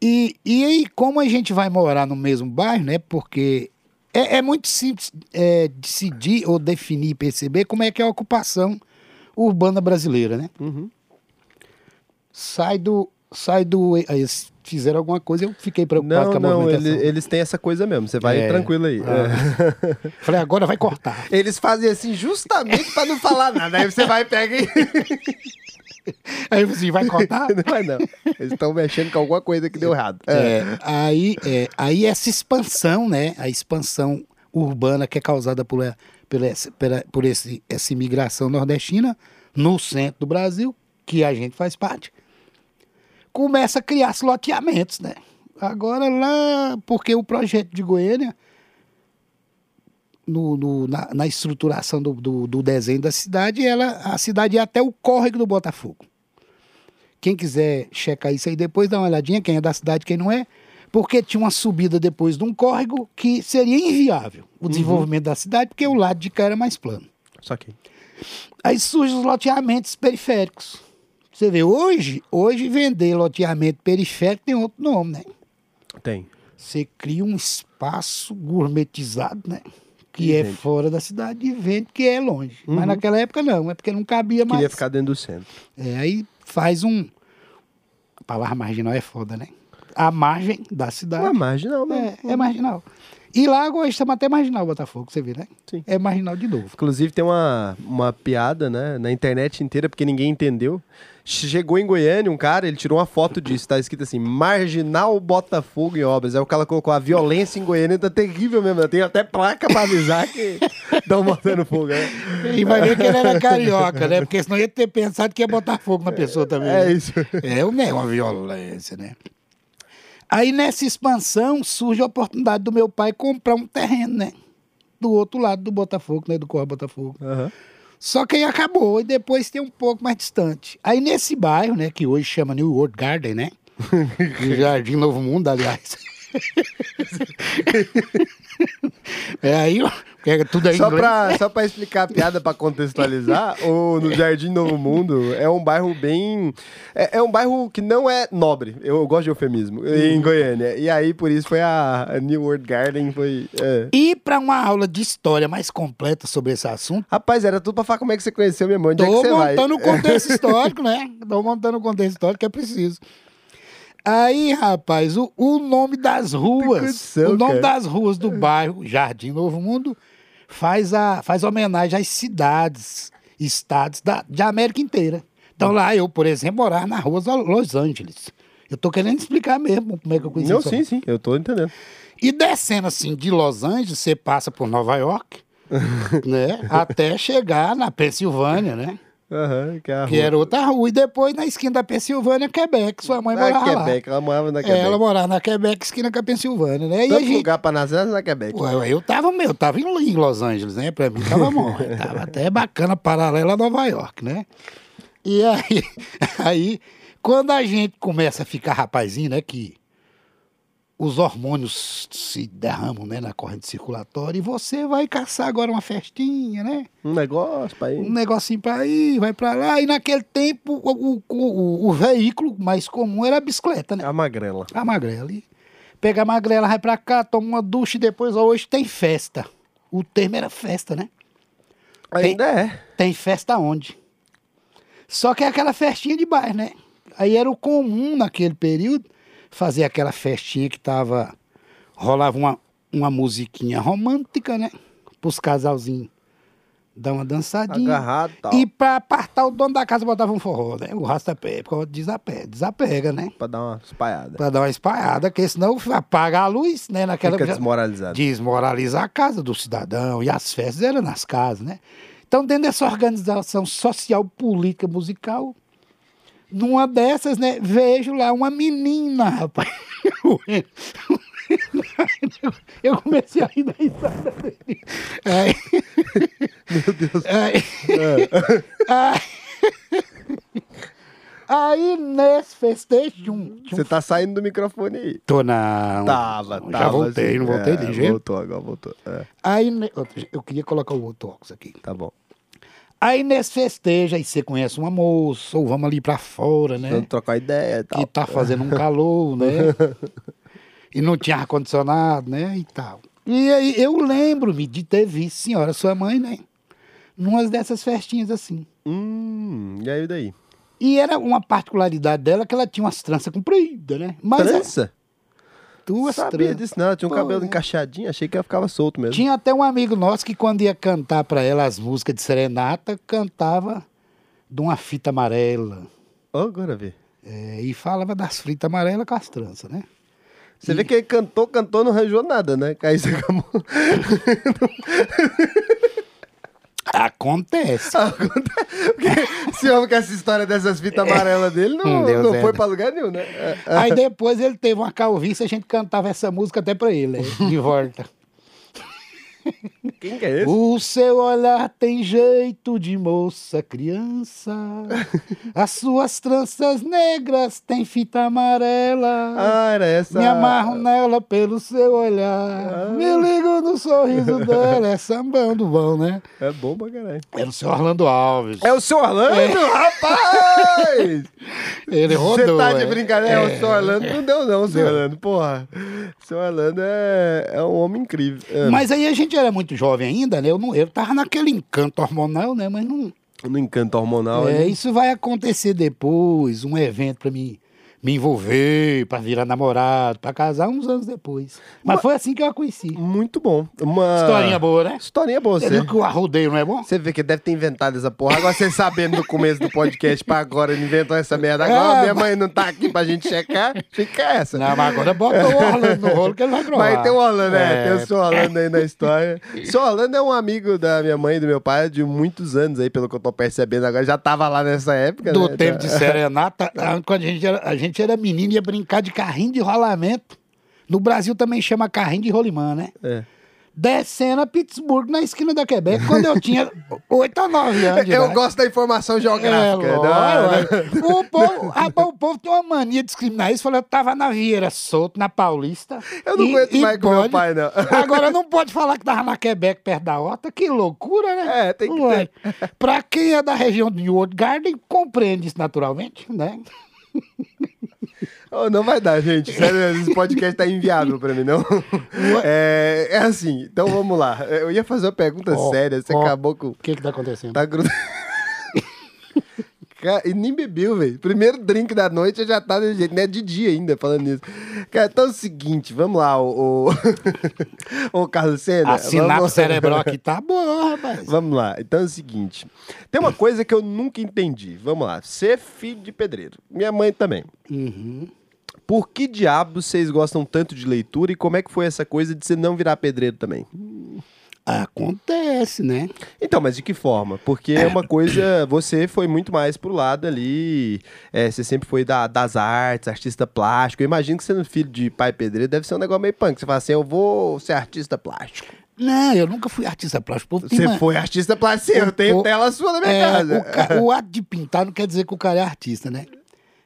E, e aí, como a gente vai morar no mesmo bairro, né? Porque é, é muito simples é, decidir ou definir perceber como é que é a ocupação urbana brasileira, né? Uhum. Sai do. Sai do. Aí eles fizeram alguma coisa, eu fiquei preocupado Não, com a não, movimentação. ele- eles têm essa coisa mesmo. Você vai É. tranquilo aí. Ah. Falei, agora vai cortar. É. Eles fazem assim justamente pra não falar nada. Aí você vai e pega e. Aí você vai cortar? Não vai não. Eles estão mexendo com alguma coisa que deu errado. É. É, aí, é, aí essa expansão, né? A expansão urbana que é causada por, pela- por esse, essa imigração nordestina no centro do Brasil, que a gente faz parte, começa a criar loteamentos, né? Agora lá, porque o projeto de Goiânia, no, no- na, na estruturação do, do, do desenho da cidade, ela, a cidade é até o córrego do Botafogo. Quem quiser checar isso aí depois, dá uma olhadinha, quem é da cidade, quem não é. Porque tinha uma subida depois de um córrego que seria inviável o desenvolvimento da cidade, porque o lado de cá era mais plano. Só que. Aí surgem os loteamentos periféricos. Você vê, hoje, hoje vender loteamento periférico tem outro nome, né? Tem. Você cria um espaço gourmetizado, né? Que E é vende. fora da cidade e vende que é longe. Mas naquela época não, é porque não cabia mais. Queria ficar dentro do centro. É, aí faz um. A palavra marginal é foda, né? A margem da cidade. Uma marginal, né? É, é marginal. E lá hoje chama até Marginal Botafogo, você vê, né? Sim. É Marginal de novo. Inclusive tem uma, uma piada, né, na internet inteira, porque ninguém entendeu. Chegou em Goiânia um cara, ele tirou uma foto disso, tá escrito assim, Marginal Botafogo em obras. Aí o cara colocou a violência em Goiânia, tá terrível mesmo, tem até placa pra avisar que estão botando fogo, né? E vai ver que ele era carioca, né? Porque senão ia ter pensado que ia botar fogo na pessoa também. É né? isso. É uma é uma violência, né? Aí nessa expansão surge a oportunidade do meu pai comprar um terreno, né? Do outro lado do Botafogo, né? Do Corre Botafogo. Aham. Só que aí acabou, e depois tem um pouco mais distante. Aí nesse bairro, né, que hoje chama New World Garden, né? Jardim Novo Mundo, aliás. é aí, ó, porque tudo é Só pra, só pra explicar a piada, pra contextualizar, o, no Jardim Novo Mundo é um bairro bem. É, é um bairro que não é nobre. Eu, gosto de eufemismo. Em Goiânia. E aí, por isso, foi a, a New World Garden. Foi. é. E para uma aula de história mais completa sobre esse assunto, Rapaz, era tudo pra falar como é que você conheceu minha mãe. Onde é que Tô você vai? montando o contexto histórico, né? Tô montando o contexto histórico que é preciso. Aí, rapaz, o, o nome das ruas, condição, o nome cara. das ruas do bairro Jardim Novo Mundo faz, a, faz homenagem às cidades, estados da, de América inteira. Então lá eu, por exemplo, morar na rua Los Angeles. Eu tô querendo explicar mesmo como é que eu conheci Não, essa sim, sim. Eu tô entendendo. E descendo assim de Los Angeles, você passa por Nova York, né? Até chegar na Pensilvânia, né? Aham, que, é Que era outra rua. E depois na esquina da Pensilvânia, Quebec. Sua mãe Na morava Quebec, ela morava na lá. Quebec. É, ela morava na Quebec, esquina com a Pensilvânia, né? E Tanto gente... lugar pra nascer na Quebec. Pô, eu, eu tava, eu tava em em Los Angeles, né? Pra mim tava bom. tava até bacana, paralela a Nova York, né? E aí, aí, quando a gente começa a ficar rapazinho, né? Que os hormônios se derramam né, na corrente circulatória e você vai caçar agora uma festinha, né? Um negócio pra ir. um negocinho pra ir, vai pra lá. E naquele tempo, o, o, o, o veículo mais comum era a bicicleta, né? A magrela. A magrela. E pega a magrela, vai pra cá, toma uma ducha e depois, ó, hoje tem festa. O termo era festa, né? Ainda é. Tem festa onde? Só que é aquela festinha de bairro, né? Aí era o comum naquele período fazer aquela festinha que tava. rolava uma, uma musiquinha romântica, né? Pros casalzinhos dar uma dançadinha. Agarrado e tal. E pra apartar o dono da casa botava um forró, né? O rastapé, porque desapega, desapega, né? Pra dar uma espalhada. Pra dar uma espalhada, porque senão apaga a luz, né? Naquela Fica desmoralizado. desmoralizar a casa do cidadão. E as festas eram nas casas, né? Então, dentro dessa organização social, política, musical, numa dessas, né, vejo lá uma menina, rapaz. Eu comecei a rir da risada dele. Aí, Meu Deus. aí, aí, aí, nesse festejo, Você tá saindo do microfone aí. Tô não. Tava, tava. Já voltei, assim. não voltei É, ligeiro. Voltou, agora voltou. É, Aí, eu queria colocar o outro óculos aqui. tá bom. Aí nesse festejo, aí você conhece uma moça, ou vamos ali pra fora, né? Vamos trocar ideia e tal. Que tá fazendo um calor, né? e não tinha ar-condicionado, né? E tal. E aí eu lembro-me de ter visto senhora, sua mãe, né? Numas dessas festinhas assim. Hum, e aí daí? E era uma particularidade dela que ela tinha umas tranças compridas, né? Mas é Trança? Duas Sabia tranças. disso não, ela tinha um Pô, cabelo é. encaixadinho, achei que ela ficava solto mesmo. Tinha até um amigo nosso que quando ia cantar pra ela as músicas de serenata, cantava de uma fita amarela. Ó, agora vê. É, e falava das fritas amarelas com as tranças, né? Você vê que ele cantou, cantou, não arranjou nada, né? Aí você acabou. Acontece. Porque se homem com essa história dessas fitas amarelas dele, não, Hum, Deus não é. foi pra lugar nenhum, né? Aí depois ele teve uma calvície, a gente cantava essa música até pra ele, né? de volta. Quem que é esse? O seu olhar tem jeito de moça criança. As suas tranças negras têm fita amarela. Ah, era essa. Me amarro nela pelo seu olhar. Me ligo no sorriso dela. É sambando bom, né? É bom pra caralho. Era o seu Orlando Alves. É o seu Orlando, rapaz! Ele Você rodou. tá de é. brincadeira? É, É. o seu Orlando não deu, não, o seu Orlando. Porra. O seu Orlando é, é um homem incrível. É. Mas aí a gente era muito jovem ainda, né? Eu, não, eu tava naquele encanto hormonal, né? Mas não. No encanto hormonal. É, ali. isso vai acontecer depois, um evento pra me, me envolver, pra virar namorado, pra casar uns anos depois. Mas foi assim que eu a conheci. Muito bom. Uma... Historinha boa, né? Historinha boa, Você você. viu que o arrodeio não é bom? Você vê que deve ter inventado essa porra. Agora você sabendo do começo do podcast pra agora, ele inventou essa merda. Agora É, minha mãe não tá aqui pra gente checar. Fica essa. Não, mas agora bota o Orlando no rolo que ele vai provar. Mas tem o Orlando, né? É. Tem o seu Orlando aí na história. O seu Orlando é um amigo da minha mãe e do meu pai de muitos anos aí, pelo que eu tô percebendo agora. Já tava lá nessa época, Do né? tempo de serenata, quando a gente, era, a gente era menino, ia brincar de carrinho de rolamento. No Brasil também chama carrinho de rolimã, né? É. Descendo a Pittsburgh, na esquina da Quebec, quando eu tinha 8 ou 9 anos. Eu idade. gosto da informação É, geográfica. né? lógico. o, povo, rapaz, o povo tem uma mania de discriminar isso. Falou, eu tava na Vieira solto, na Paulista. Eu não e- aguento e mais com meu pai, não. Agora não pode falar que tava na Quebec, perto da Horta. Que loucura, né? É, tem que Ué. Pra quem é da região de New Garden, compreende isso naturalmente, né? Oh, não vai dar, gente. Sério, esse podcast tá inviável pra mim, não? É, é assim, então vamos lá. Eu ia fazer uma pergunta Ó, séria, você ó. acabou com. O que que tá acontecendo? Tá grudado. Cara, e nem bebeu, velho. Primeiro drink da noite já tá desse jeito, né? De dia ainda, falando nisso. Cara, então é o seguinte, vamos lá, o. O Carlos Senna. A sinapse vamos- cerebral aqui tá boa, rapaz. Vamos lá, então é o seguinte. Tem uma coisa que eu nunca entendi. Vamos lá. Ser filho de pedreiro. Minha mãe também. Uhum. Por que diabos vocês gostam tanto de leitura e como é que foi essa coisa de você não virar pedreiro também? Acontece, né? Então, mas de que forma? Porque é uma coisa. Você foi muito mais pro lado ali. é, você sempre foi da- das artes, artista plástico. Eu imagino que sendo filho de pai pedreiro deve ser um negócio meio punk. Você fala assim: eu vou ser artista plástico. Não, eu nunca fui artista plástico. Você uma- foi artista plástico. Eu tenho tela sua na minha É, casa. o, o ato de pintar não quer dizer que o cara é artista, né?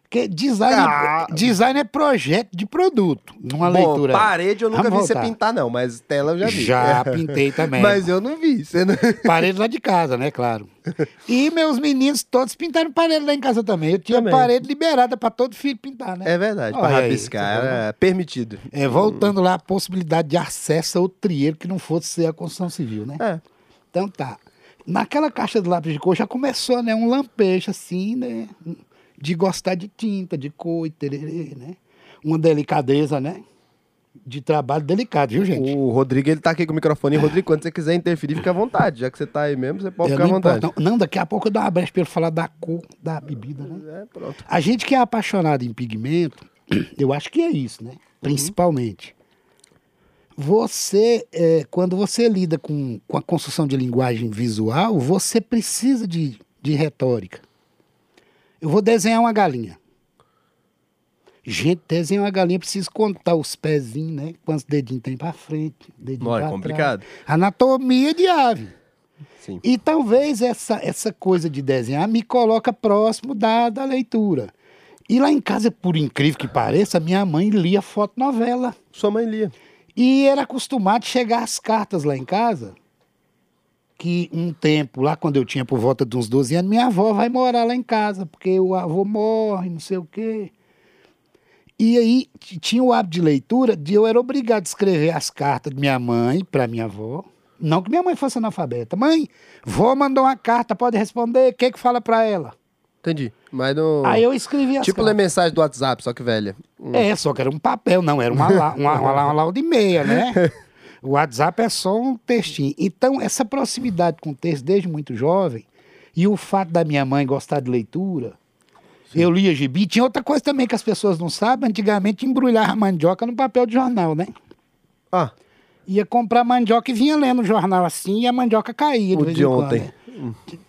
Porque design, Ah. é, design é projeto de produto, numa Bom, leitura. parede eu nunca Vamos vi você voltar. pintar, não, mas tela eu já vi. Já pintei também. Mas eu não vi. Você não... Parede lá de casa, né? Claro. E meus meninos todos pintaram parede lá em casa também. Eu tinha Também. parede liberada para todo filho pintar, né? É verdade, para rabiscar tá era permitido. É, voltando lá, a possibilidade de acesso ao trieiro que não fosse ser a construção civil, né? É. Então tá. Naquela caixa de lápis de cor já começou, né? Um lampejo assim, né? De gostar de tinta, de cor e tererê, né? Uma delicadeza, né? De trabalho delicado, viu, gente? O Rodrigo, ele tá aqui com o microfone. E, Rodrigo, quando você quiser interferir, fica à vontade. Já que você tá aí mesmo, você pode Eu ficar à vontade. importo, não. Não, daqui a pouco eu dou uma brecha pra ele falar da cor da bebida, né? É, pronto. A gente que é apaixonado em pigmento, eu acho que é isso, né? Principalmente. Você, é, quando você lida com, com a construção de linguagem visual, você precisa de, de retórica. Eu vou desenhar uma galinha. Gente, desenhar uma galinha, preciso contar os pezinhos, né? Quantos dedinhos tem pra frente, dedinho Não, é complicado. trás. Anatomia de ave. Sim. E talvez essa, essa coisa de desenhar me coloca próximo da, da leitura. E lá em casa, por incrível que pareça, minha mãe lia fotonovela. Sua mãe lia. E era acostumado a chegar as cartas lá em casa. Que um tempo, lá quando eu tinha por volta de uns 12 anos, minha avó vai morar lá em casa, porque o avô morre, não sei o quê. E aí tinha o hábito de leitura de eu era obrigado a escrever as cartas de minha mãe para minha avó. Não que minha mãe fosse analfabeta. Mãe, vó mandou uma carta, pode responder, o que que fala para ela? Entendi. Mas no. Aí eu escrevi as Tipo ler mensagem do WhatsApp, só que velha. Hum. É, só que era um papel, não, era uma, la- uma, uma, uma lauda e meia, né? O WhatsApp é só um textinho. Então, essa proximidade com o texto desde muito jovem, e o fato da minha mãe gostar de leitura, eu lia gibi. Tinha outra coisa também que as pessoas não sabem, antigamente embrulhava mandioca no papel de jornal, né? Ah, Ia comprar mandioca e vinha lendo o jornal assim, e a mandioca caía de o vez de em quando, ontem. né?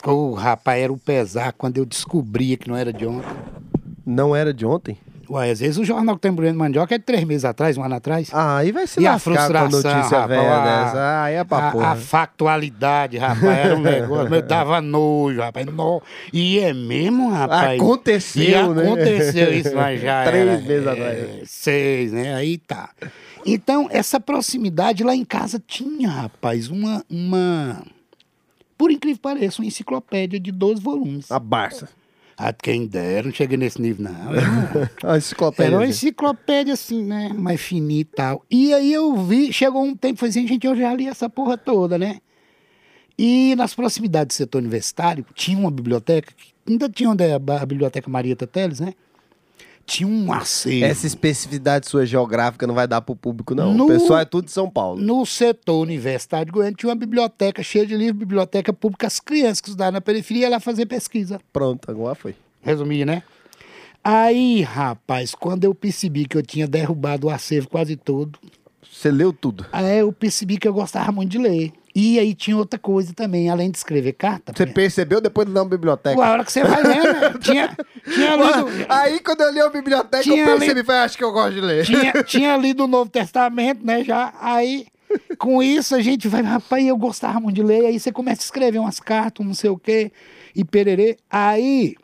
Ô, rapaz, era o pesar quando eu descobria que não era de ontem. Não era de ontem? Ué, às vezes o jornal que tá embrulhando mandioca é de três meses atrás, um ano atrás. Ah, aí vai se E a lascar com a frustração, notícia velha a- dessa. Ah, é pra a, porra. a factualidade, rapaz, era um negócio, me dava nojo, rapaz. No, e é mesmo, rapaz. Aconteceu, e né? aconteceu isso, mas já Três era, meses é, atrás. Seis, né? Aí tá. Então, essa proximidade lá em casa tinha, rapaz, uma... uma por incrível que pareça, uma enciclopédia de 12 volumes. A Barça. Ah, quem dera, não cheguei nesse nível, não. Era uma- A enciclopédia. era uma enciclopédia assim, né? Mais fininha e tal. E aí eu vi, chegou um tempo, falei assim, gente, eu já li essa porra toda, né? E nas proximidades do setor universitário, tinha uma biblioteca, que ainda tinha onde é a biblioteca Marieta Teles, né? Tinha um acervo. Essa especificidade sua geográfica não vai dar pro público, não. No- O pessoal é tudo de São Paulo. No setor universitário de Goiânia tinha uma biblioteca cheia de livros, biblioteca pública. As crianças que estudavam na periferia iam lá fazer pesquisa. Pronto, agora foi. Resumir, né? Aí, rapaz, quando eu percebi que eu tinha derrubado o acervo quase todo, Você leu tudo. aí eu percebi que eu gostava muito de ler. E aí tinha outra coisa também, além de escrever carta. Você percebeu depois de ler uma biblioteca? Pô, a hora que você vai lendo, né? tinha, tinha lido. Aí quando eu li a biblioteca, Tinha eu percebi, ali- falei, acho que eu gosto de ler. tinha, tinha lido o Novo Testamento, né? Já. Aí, com isso, a gente vai, rapaz, eu gostava muito de ler. Aí você começa a escrever umas cartas, não sei o quê, e pererê. Aí,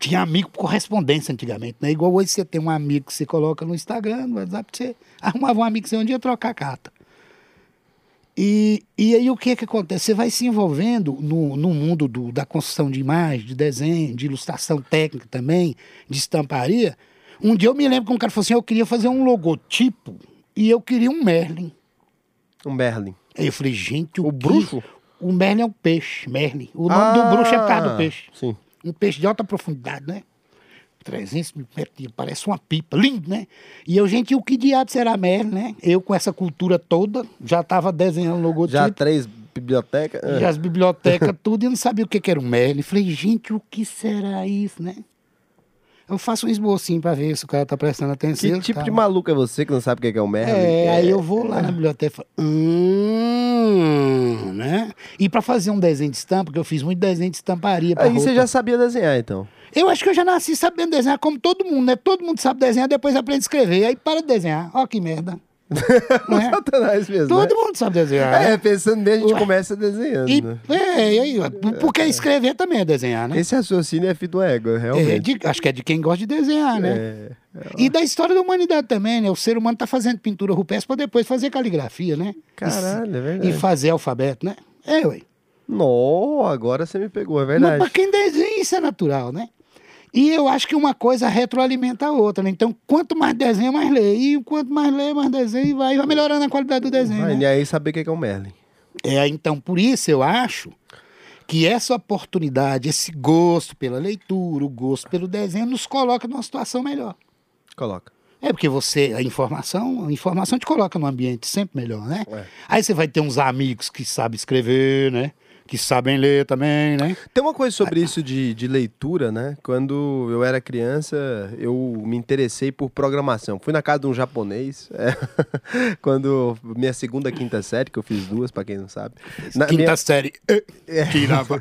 tinha amigo por correspondência antigamente, né? Igual hoje você tem um amigo que você coloca no Instagram, no WhatsApp, você arrumava um amigo que você um dia trocar carta. E, e aí o que que acontece? Você vai se envolvendo no, no mundo do- da construção de imagem, de desenho, de ilustração técnica também, de estamparia. Um dia eu me lembro que um cara falou assim, eu queria fazer um logotipo e eu queria um Merlin. Um Merlin. Aí eu falei, gente, o, O que- bruxo? O Merlin é um peixe, Merlin. O nome do bruxo é por causa do peixe. Ah, Sim. Um peixe de alta profundidade, né? 300 metros, de- parece uma pipa, lindo, né? E eu, gente, o que diabo será Merlin, né? Eu com essa cultura toda, já estava desenhando logotipo. Já três bibliotecas. Já as bibliotecas, tudo, e não sabia o que, que era um Merlin. Falei, gente, o que será isso, né? Eu faço um esbocinho pra ver se o cara tá prestando atenção. Que tipo tá? de maluco é você que não sabe o que é é um Merlin? É, aí eu vou lá na biblioteca e falo, hum, né? E pra fazer um desenho de estampa, porque eu fiz muito desenho de estamparia pra Aí você roupa. já sabia desenhar, então. Eu acho que eu já nasci sabendo desenhar como todo mundo, né? Todo mundo sabe desenhar, depois aprende a escrever. Aí para de desenhar. Ó que merda. É? Satanás mesmo. Todo né? mundo sabe desenhar. né? É, pensando bem, a gente Ué. começa desenhando. E, né? é, e aí, porque escrever também é desenhar, né? Esse raciocínio é filho do ego, É, realmente. de- acho que é de quem gosta de desenhar, né? É. E da história da humanidade também, né? O ser humano tá fazendo pintura rupestre para depois fazer caligrafia, né? Caralho, é E, verdade. e fazer alfabeto, né? É, ué. Não, agora você me pegou, é Mas verdade. para quem desenha, isso é natural, né? E eu acho que uma coisa retroalimenta a outra, né? Então, quanto mais desenha, mais lê. E quanto mais lê, mais desenha, e vai, vai melhorando a qualidade do desenho. Vai, né? E aí saber o que é que é um Merlin. É, então, por isso eu acho que essa oportunidade, esse gosto pela leitura, o gosto pelo desenho, nos coloca numa situação melhor. Coloca. É porque você, a informação, a informação te coloca num ambiente sempre melhor, né? É. Aí você vai ter uns amigos que sabem escrever, né? Que sabem ler também, né? Tem uma coisa sobre isso de, de leitura, né? Quando eu era criança, eu me interessei por programação. Fui na casa de um japonês, é, quando minha segunda, quinta série, que eu fiz duas, pra quem não sabe. Na Quinta minha, série. eh, Tirava.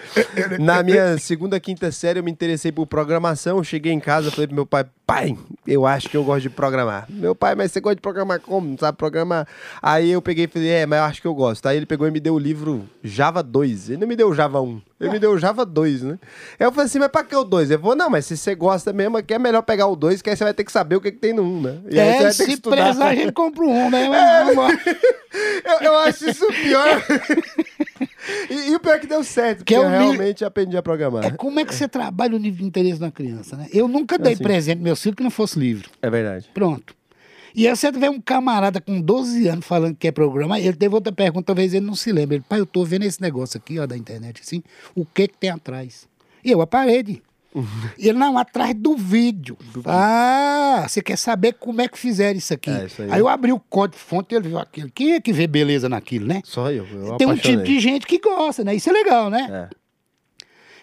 na minha segunda, quinta série, eu me interessei por programação. Cheguei em casa, falei pro meu pai, pai, eu acho que eu gosto de programar. Meu pai, mas você gosta de programar como? Não sabe programar? Aí eu peguei e falei, é, mas eu acho que eu gosto. Aí ele pegou e me deu o livro Java 2. Ele não me deu o Java 1. Ele me deu o Java 2, né? Aí eu falei assim, mas pra que o 2? Ele falou, não, mas se você gosta mesmo, aqui é melhor pegar o 2, que aí você vai ter que saber o que, que tem no 1, né? E É, se estudar. prezar, a gente compra um, né? Vamos embora. Eu, eu acho isso pior. e, e o pior é que deu certo, Que porque é eu realmente aprendi a programar. É como é que você trabalha o nível de interesse na criança, né? Eu nunca dei Assim. presente meu filho que não fosse livro. É verdade. Pronto. E aí você tiver um camarada com 12 anos falando que quer programar, ele teve outra pergunta, talvez ele não se lembre. Ele, pai, eu tô vendo esse negócio aqui, ó, da internet, assim, o que que tem atrás? E eu, a parede. E ele, não, atrás do vídeo. Ah, você quer saber como é que fizeram isso aqui? É, isso aí. aí. eu abri o código fonte e ele viu aquilo. Quem é que vê beleza naquilo, né? Só eu. eu Tem um apaixonei. tipo de gente que gosta, né? Isso é legal, né?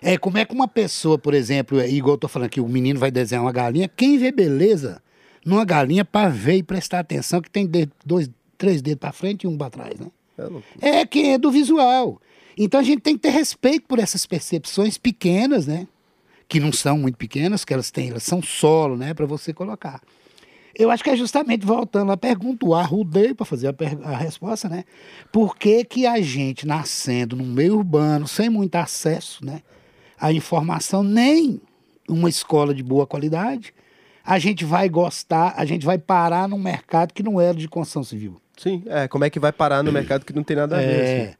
É. É, como é que uma pessoa, por exemplo, é, igual eu tô falando aqui, o menino vai desenhar uma galinha, quem vê beleza numa galinha para ver e prestar atenção que tem dedo- dois, três dedos para frente e um para trás, né? É. É quem é do visual. Então a gente tem que ter respeito por essas percepções pequenas, né? Que não são muito pequenas, que elas têm, elas são solo, né, para você colocar. Eu acho que é justamente voltando à pergunta, o arrudei para fazer a, a resposta, né? Por que, que a gente, nascendo no meio urbano, sem muito acesso né, à informação, nem uma escola de boa qualidade, a gente vai gostar, a gente vai parar num mercado que não era de construção civil. Sim, é. Como é que vai parar no mercado que não tem nada a ver? É. assim?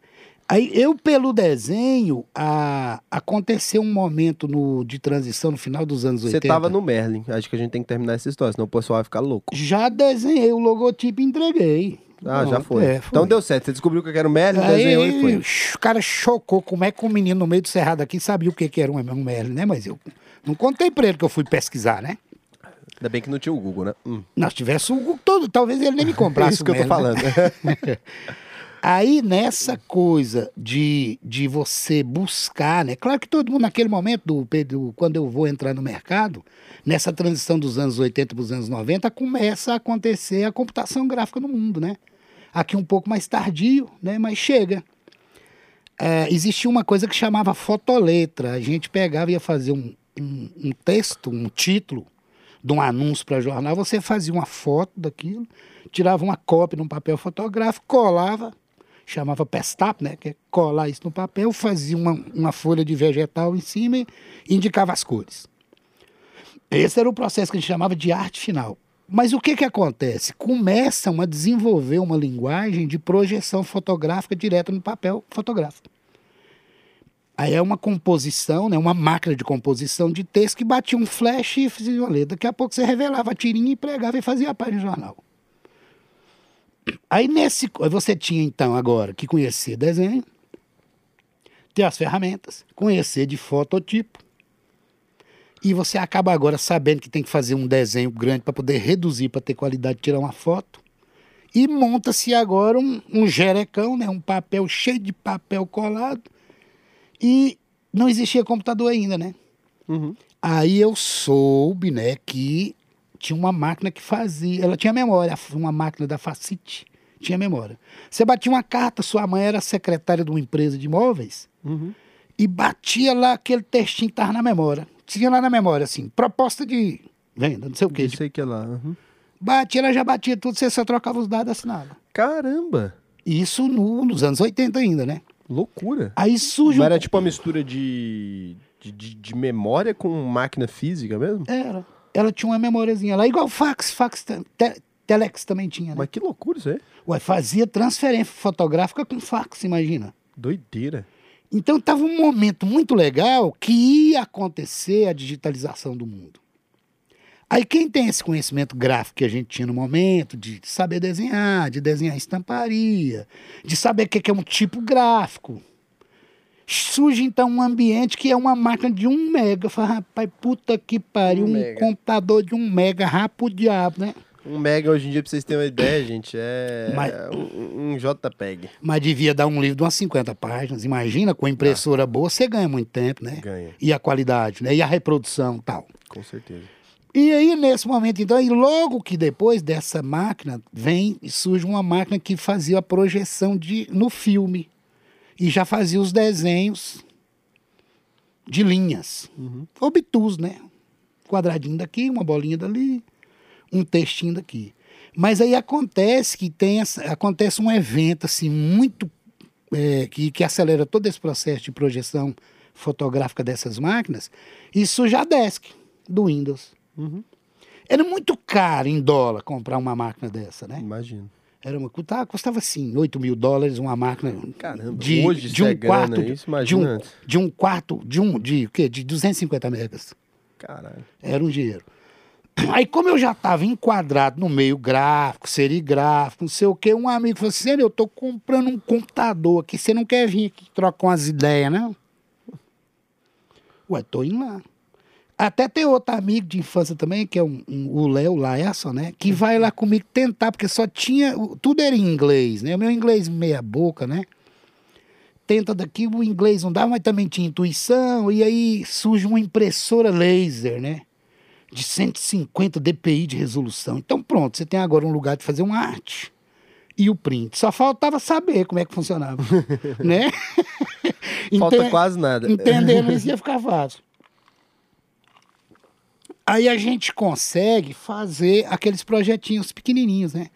Aí eu, pelo desenho, a, aconteceu um momento no, de transição no final dos anos Você 80. tava no Merlin. Acho que a gente tem que terminar essa história, senão o pessoal vai ficar louco. Já desenhei o logotipo e entreguei. Ah, já foi. é, Então deu certo. Você descobriu que era o Merlin, Aí, desenhou e foi. O cara chocou como é que um menino no meio do cerrado aqui sabia o que, que era um, um Merlin, né? Mas eu não contei pra ele que eu fui pesquisar, né? Ainda bem que não tinha o Google, né? Hum. Nós tivesse o Google todo, talvez ele nem me comprasse. É isso que eu tô Melo, falando. né? Aí nessa coisa de, de você buscar, né? Claro que todo mundo naquele momento, do, do- quando eu vou entrar no mercado, nessa transição dos anos 80 para os anos 90, começa a acontecer a computação gráfica no mundo, né? Aqui um pouco mais tardio, né? Mas chega. É, existia uma coisa que chamava fotoletra. A gente pegava e ia fazer um, um, um texto, um título de um anúncio para jornal, você fazia uma foto daquilo, tirava uma cópia num papel fotográfico, colava, chamava pestap, né? Que é colar isso no papel, fazia uma, uma folha de vegetal em cima e indicava as cores. Esse era o processo que a gente chamava de arte final. Mas o que, que acontece? Começam a desenvolver uma linguagem de projeção fotográfica direta no papel fotográfico. Aí é uma composição, né, uma máquina de composição de texto que batia um flash e fazia uma letra. Daqui a pouco você revelava a tirinha e pregava e fazia a página de jornal. Aí nesse, você tinha então agora que conhecer desenho, ter as ferramentas, conhecer de fototipo, e você acaba agora sabendo que tem que fazer um desenho grande para poder reduzir, para ter qualidade de tirar uma foto. E monta-se agora um, um jerecão, né? um papel cheio de papel colado. E não existia computador ainda, né? Uhum. Aí eu soube, né, que tinha uma máquina que fazia. Ela tinha memória, uma máquina da Facite tinha memória. Você batia uma carta, sua mãe era secretária de uma empresa de imóveis, Uhum. e batia lá aquele textinho que estava na memória. Tinha lá na memória, assim, proposta de venda, não sei o quê. Isso aí que lá. uhum. Batia, ela já batia tudo, você só trocava os dados e assinava. Caramba! Isso no- nos anos 80 ainda, né? Loucura. Aí surge Mas um- era tipo uma mistura de, de, de- de memória com máquina física mesmo? Era. Ela tinha uma memóriazinha lá, igual fax, fax, te- te- telex também tinha, né? Mas que loucura isso aí. Ué, fazia transferência fotográfica com fax, imagina. Doideira. Então estava um momento muito legal que ia acontecer a digitalização do mundo. Aí quem tem esse conhecimento gráfico que a gente tinha no momento, de saber desenhar, de desenhar estamparia, de saber o que é um tipo gráfico, surge então um ambiente que é uma máquina de um mega. Fala, rapaz, puta que pariu, Um um, computador de um mega, rapa o diabo, né? Um mega hoje em dia, pra vocês terem uma ideia, gente, é Mas- um, um JPEG. Mas devia dar um livro de umas 50 páginas. Imagina, com a impressora boa, você ganha muito tempo, né? Ganha, E a qualidade, né? E a reprodução e tal. com certeza. E aí, nesse momento, então, e logo que depois dessa máquina, vem e surge uma máquina que fazia a projeção de, no filme. E já fazia os desenhos de linhas. Obtus, né? Quadradinho daqui, uma bolinha dali, um textinho daqui. Mas aí acontece que tem acontece um evento assim muito é, que, que acelera todo esse processo de projeção fotográfica dessas máquinas, e surge a Desk do Windows. Uhum. Era muito caro em dólar comprar uma máquina dessa, né? Imagino. Era uma, custava, custava assim, 8 mil dólares uma máquina Caramba, de, hoje de um é grana, quarto, isso de imagina um, de um quarto, de um, de o quê? De 250 megas. Caralho. Era um dinheiro. Aí, como eu já estava enquadrado no meio gráfico, serigráfico, não sei o quê, um amigo falou assim: "Sério, eu tô comprando um computador aqui, você não quer vir aqui trocar umas ideias, não? Ué, tô indo lá. Até tem outro amigo de infância também, que é um, um- o Léo Laerson, né? Que vai lá comigo tentar, porque só tinha. Tudo era em inglês, né? O meu inglês meia boca, né? Tenta daqui, o inglês não dá, mas também tinha intuição, e aí surge uma impressora laser, né? De 150 dpi de resolução. Então, pronto, você tem agora um lugar de fazer uma arte. E o print. Só faltava saber como é que funcionava. né? Falta quase nada. Entendendo isso ia ficar fácil. Aí a gente consegue fazer aqueles projetinhos pequenininhos, né?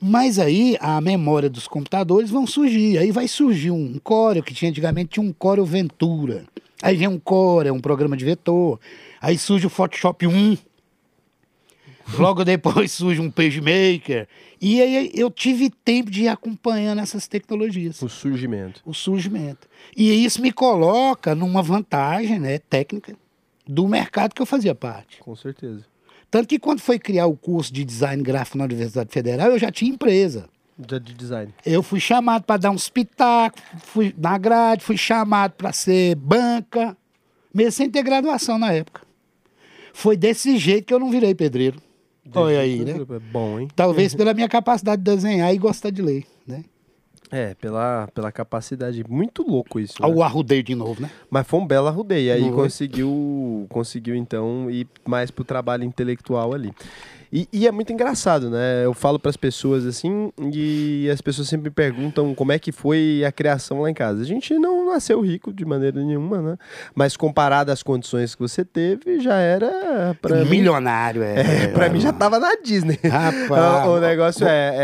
Mas aí a memória dos computadores vão surgir. Aí vai surgir um Corel, que tinha antigamente tinha um Corel Ventura. Aí vem um Corel, um programa de vetor. Aí surge o Photoshop 1. Logo depois surge um PageMaker. E aí eu tive tempo de ir acompanhando essas tecnologias O surgimento. o surgimento. E isso me coloca numa vantagem né, técnica do mercado que eu fazia parte. Com certeza. Tanto que quando foi criar o curso de design gráfico na Universidade Federal, eu já tinha empresa. Já de design. Eu fui chamado para dar uns pitacos, fui na grade, fui chamado para ser banca, mesmo sem ter graduação na época. Foi desse jeito que eu não virei pedreiro. Olha aí, né? É bom, hein? Talvez pela minha capacidade de desenhar e gostar de ler, né? É, pela, pela capacidade. Muito louco isso. Né? O arrudeio de novo, né? Mas foi um belo arrudeio. Aí conseguiu, conseguiu, então, ir mais pro trabalho intelectual ali. E, e, é muito engraçado, né? Eu falo para as pessoas assim, e as pessoas sempre me perguntam como é que foi a criação lá em casa. A gente não nasceu rico de maneira nenhuma, né? Mas comparado às condições que você teve, já era para milionário, é. é para mim já tava na Disney. Rapaz, o, o negócio é,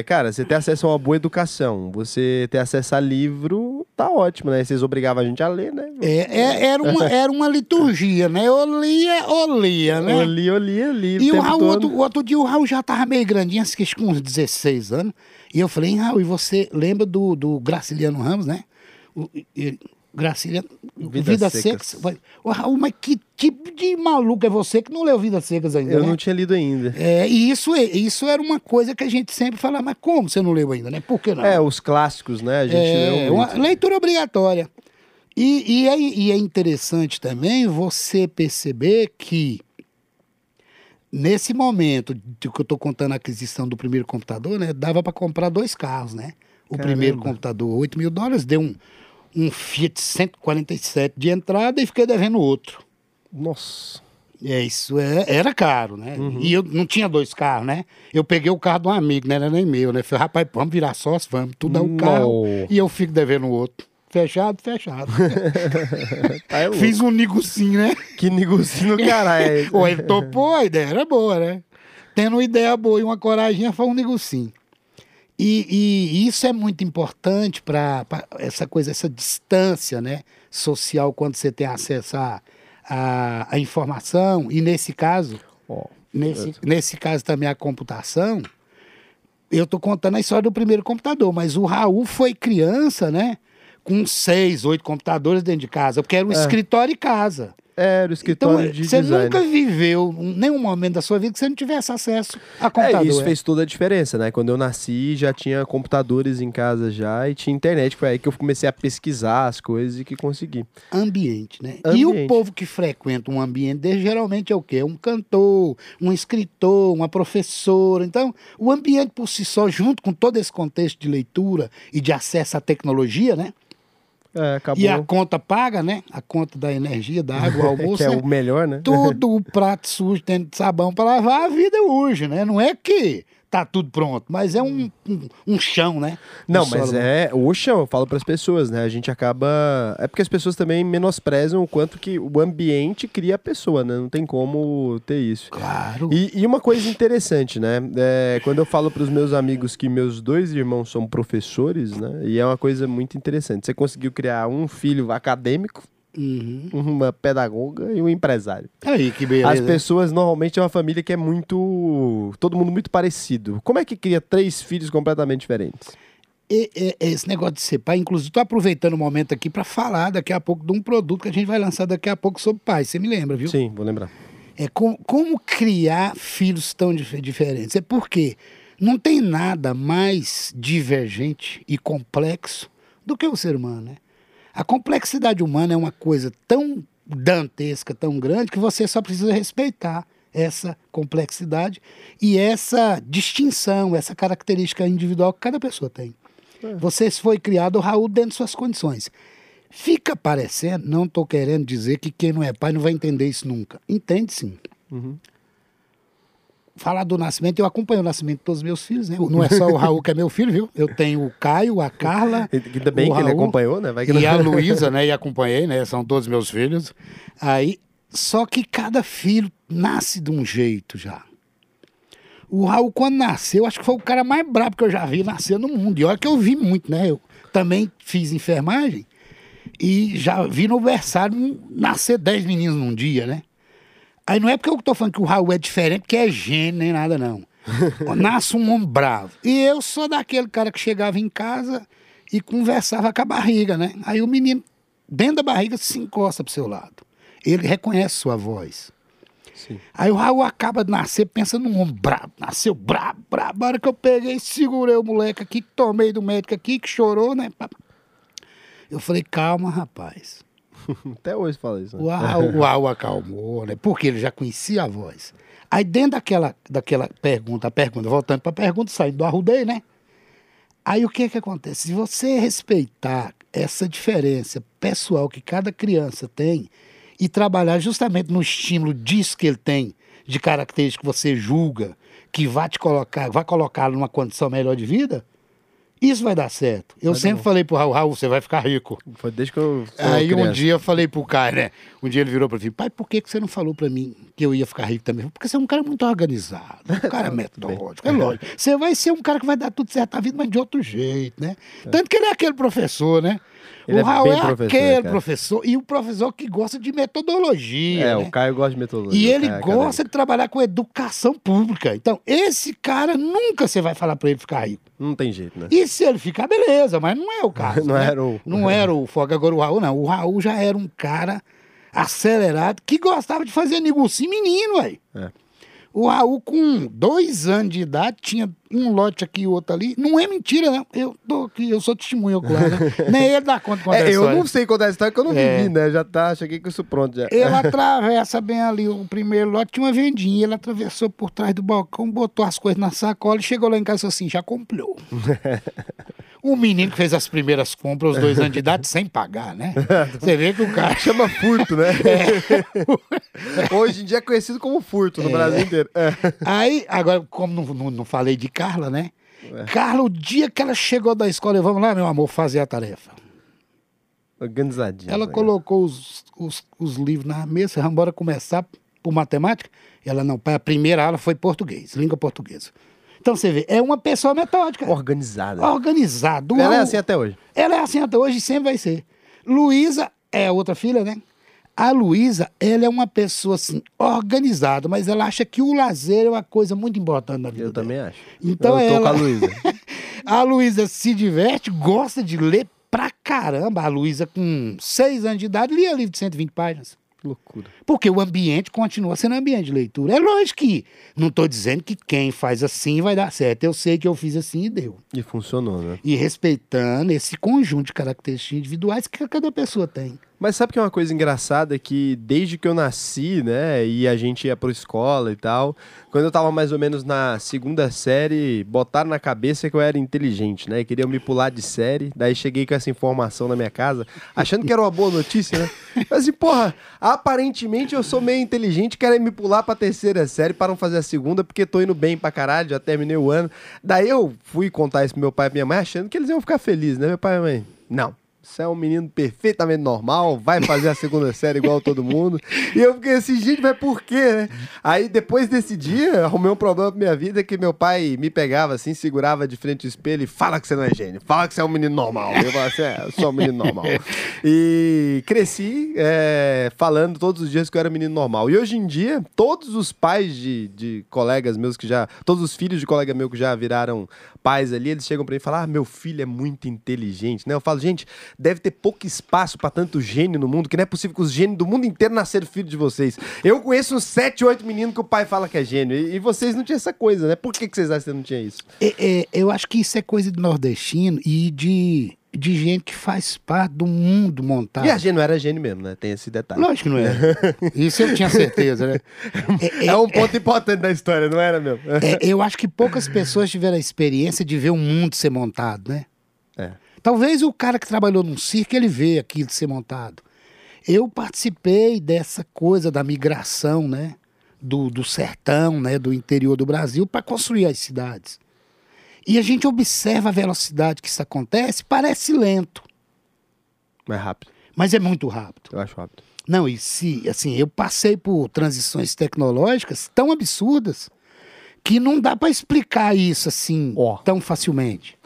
é, cara, você ter acesso a uma boa educação, você ter acesso a livro, tá ótimo, né? Vocês obrigavam a gente a ler, né? É, é era, uma, era uma liturgia, né? Eu lia, eu lia, né? Eu lia, eu lia, lia. E o Raul, outro, outro dia o Raul já tava meio grandinho, acho que com uns 16 anos. E eu falei, Raul, e você lembra do, do Graciliano Ramos, né? O, e, Graciliano, Vida, Vida Secas. Secas. Mas que tipo de maluco é você que não leu Vidas Secas ainda? Eu né? não tinha lido ainda. É, e isso, isso era uma coisa que a gente sempre falava, mas como você não leu ainda, né? Por que não? É, os clássicos, né? A gente é, leu muito. Leitura obrigatória. E, e, é, e é interessante também você perceber que Nesse momento de que eu estou contando a aquisição do primeiro computador, né, dava para comprar dois carros, né? O Caramba. primeiro computador, 8 mil dólares, deu um, um Fiat 147 de entrada e fiquei devendo outro. Nossa. É, isso é, era caro, né? Uhum. E eu não tinha dois carros, né? Eu peguei o carro de um amigo, não era nem meu, né? Falei, rapaz, vamos virar sócio, vamos, tu dá o carro e eu fico devendo o outro. Fechado, fechado. tá é Fiz um negocinho, né? Que negocinho caralho. Ou ele topou, a ideia era boa, né? Tendo uma ideia boa e uma coragem, foi um negocinho. E, e isso é muito importante para essa coisa, essa distância né, social, quando você tem acesso à a, a, a, informação, e nesse caso, oh, nesse, nesse caso também a computação, eu estou contando a história do primeiro computador, mas o Raul foi criança, né? com seis, oito computadores dentro de casa, porque era um é. escritório e casa. Era o escritório então, de você design. nunca viveu nenhum momento da sua vida que você não tivesse acesso a computador. É, isso fez toda a diferença, né? Quando eu nasci, já tinha computadores em casa já e tinha internet. Foi aí que eu comecei a pesquisar as coisas e que consegui. Ambiente, né? Ambiente. E o povo que frequenta um ambiente desse, geralmente é o quê? Um cantor, um escritor, uma professora. Então, o ambiente por si só, junto com todo esse contexto de leitura e de acesso à tecnologia, né? É, e a conta paga, né? A conta da energia, da água, o almoço. que é o melhor, né? Tudo o prato sujo tendo sabão para lavar, a vida hoje, né? Não é que tá tudo pronto, mas é um, um, um chão, né? Não, mas solo. é o chão, eu falo para as pessoas, né? A gente acaba. É porque as pessoas também menosprezam o quanto que o ambiente cria a pessoa, né? Não tem como ter isso. Claro. E, e uma coisa interessante, né? É, quando eu falo para os meus amigos que meus dois irmãos são professores, né? E é uma coisa muito interessante. Você conseguiu criar um filho acadêmico, Uhum. Uma pedagoga e um empresário. Aí, que beleza. As pessoas normalmente é uma família que é muito. todo mundo muito parecido. Como é que cria três filhos completamente diferentes? E, e, esse negócio de ser pai, inclusive, estou aproveitando o momento aqui para falar daqui a pouco de um produto que a gente vai lançar daqui a pouco sobre pai. Você me lembra, viu? Sim, vou lembrar. É com, como criar filhos tão dif diferentes. É porque não tem nada mais divergente e complexo do que o ser humano, né? A complexidade humana é uma coisa tão dantesca, tão grande, que você só precisa respeitar essa complexidade e essa distinção, essa característica individual que cada pessoa tem. É. Você foi criado, Raul, dentro de suas condições. Fica parecendo, não estou querendo dizer que quem não é pai não vai entender isso nunca. Entende sim. Uhum falar do nascimento, eu acompanho o nascimento de todos os meus filhos, né? Não é só o Raul que é meu filho, viu? Eu tenho o Caio, a Carla. Ainda bem que ele acompanhou, né? Vai que e a Luísa, né? E acompanhei, né? São todos meus filhos. Aí, só que cada filho nasce de um jeito já. O Raul, quando nasceu, acho que foi o cara mais brabo que eu já vi nascer no mundo. E olha que eu vi muito, né? Eu também fiz enfermagem e já vi no versário nascer 10 meninos num dia, né? Aí não é porque eu tô falando que o Raul é diferente, porque é gênio nem nada, não. Nasce um homem bravo. E eu sou daquele cara que chegava em casa e conversava com a barriga, né? Aí o menino, dentro da barriga, se encosta pro seu lado. Ele reconhece sua voz. Sim. Aí o Raul acaba de nascer pensando num homem brabo. Nasceu brabo, brabo. A hora que eu peguei, segurei o moleque aqui, tomei do médico aqui, que chorou, né? Eu falei, calma, rapaz. Até hoje fala isso. Né? O Raul, o acalmou, né? Porque ele já conhecia a voz. Aí dentro daquela, daquela pergunta, pergunta, voltando para a pergunta, saindo do Arrudei, né? Aí o que que acontece? Se você respeitar essa diferença pessoal que cada criança tem e trabalhar justamente no estímulo disso que ele tem, de características que você julga, que vai te colocar, vai colocá-lo numa condição melhor de vida, isso vai dar certo. Eu Vai sempre bom. falei pro Raul, Raul, você vai ficar rico. Foi desde que eu. Aí um criança. dia eu falei pro cara, né? Um dia ele virou pra mim, pai, por que, que você não falou pra mim que eu ia ficar rico também? Porque você é um cara muito organizado, um cara metódico, é lógico. Você vai ser um cara que vai dar tudo certo na vida, mas de outro jeito, né? Tanto que ele é aquele professor, né? Ele o é Raul é professor, aquele cara. professor, e o professor que gosta de metodologia. É, né? o Caio gosta de metodologia. E ele é gosta acadêmico. de trabalhar com educação pública. Então, esse cara nunca você vai falar pra ele ficar rico. Não tem jeito, né? E se ele ficar, beleza, mas não é o caso. Não né? era o- Não era o Foga. Agora o Raul, não. O Raul já era um cara acelerado que gostava de fazer negocinho menino, aí. É. O Raul, com dois anos de idade, tinha um lote aqui e outro ali. Não é mentira, não. Eu tô aqui, eu sou testemunho ocular, né? Nem ele dá conta de contar a É, eu não sei contar a história que eu não É. vivi, né? Já tá, cheguei com isso pronto já. Ele atravessa bem ali o primeiro lote, tinha uma vendinha. Ele atravessou por trás do balcão, botou as coisas na sacola e chegou lá em casa e assim: já comprou. o menino que fez as primeiras compras aos dois anos de idade sem pagar, né? Você vê que o cara. Chama furto, né? É. Hoje em dia é conhecido como furto no Brasil inteiro. É. Aí, agora, como não, não, não falei de Carla, né? Carla, o dia que ela chegou da escola, eu, vamos lá, meu amor, fazer a tarefa. Organizadinho. Ela né? colocou os, os, os livros na mesa, vamos embora começar por matemática. Ela não, a primeira aula foi português, língua portuguesa. Então você vê, é uma pessoa metódica, Organizada. organizada. Ela é assim até hoje. Ela é assim até hoje e sempre vai ser. Luísa é a outra filha, né? A Luísa, ela é uma pessoa assim, organizada, mas ela acha que o lazer é uma coisa muito importante na vida Eu dela. também acho. Então eu tô ela- com a Luísa. A Luísa se diverte, gosta de ler pra caramba. A Luísa, com seis anos de idade, lia livro de 120 páginas. Loucura. Porque o ambiente continua sendo ambiente de leitura. É lógico que não estou dizendo que quem faz assim vai dar certo. Eu sei que eu fiz assim e deu. E funcionou, né? E respeitando esse conjunto de características individuais que cada pessoa tem. Mas sabe que é uma coisa engraçada que desde que eu nasci, né, e a gente ia pra escola e tal, quando eu tava mais ou menos na segunda série, botaram na cabeça que eu era inteligente, né, queriam me pular de série, daí cheguei com essa informação na minha casa, achando que era uma boa notícia, né, mas assim, porra, aparentemente eu sou meio inteligente, querem me pular pra terceira série para não fazer a segunda, porque tô indo bem pra caralho, já terminei o ano, daí eu fui contar isso pro meu pai e minha mãe, achando que eles iam ficar felizes, né, meu pai e minha mãe, não. Você é um menino perfeitamente normal, vai fazer a segunda série igual todo mundo. E eu fiquei assim, gente, mas por quê, né? Aí depois desse dia, arrumei um problema pra minha vida que meu pai me pegava assim, segurava de frente ao espelho e fala que você não é gênio, fala que você é um menino normal. Eu falava assim, é, eu sou um menino normal. E cresci é, falando todos os dias que eu era menino normal. E hoje em dia, todos os pais de, de colegas meus que já. Todos os filhos de colega meu que já viraram pais ali, eles chegam pra mim e falam: Ah, meu filho é muito inteligente, né? Eu falo, gente, deve ter pouco espaço pra tanto gênio no mundo, que não é possível que os gênios do mundo inteiro nasceram filho de vocês. Eu conheço uns 7, 8 meninos que o pai fala que é gênio. E, e vocês não tinham essa coisa, né? Por que, que vocês acham que você não tinha isso? É, é, eu acho que isso é coisa de nordestino e de, de gente que faz parte do mundo montado. E a gênio era gênio mesmo, né? Tem esse detalhe. Lógico que não é. Isso eu tinha certeza, né? É, É um ponto importante da história, não era mesmo? é, eu acho que poucas pessoas tiveram a experiência de ver um mundo ser montado, né? É. Talvez o cara que trabalhou num circo, ele vê aquilo ser montado. Eu participei dessa coisa da migração, né? Do, do sertão, né? Do interior do Brasil para construir as cidades. E a gente observa a velocidade que isso acontece, parece lento, Mais rápido. mas é muito rápido. Eu acho rápido. Não, e se, assim, eu passei por transições tecnológicas tão absurdas que não dá para explicar isso assim Ó. tão facilmente.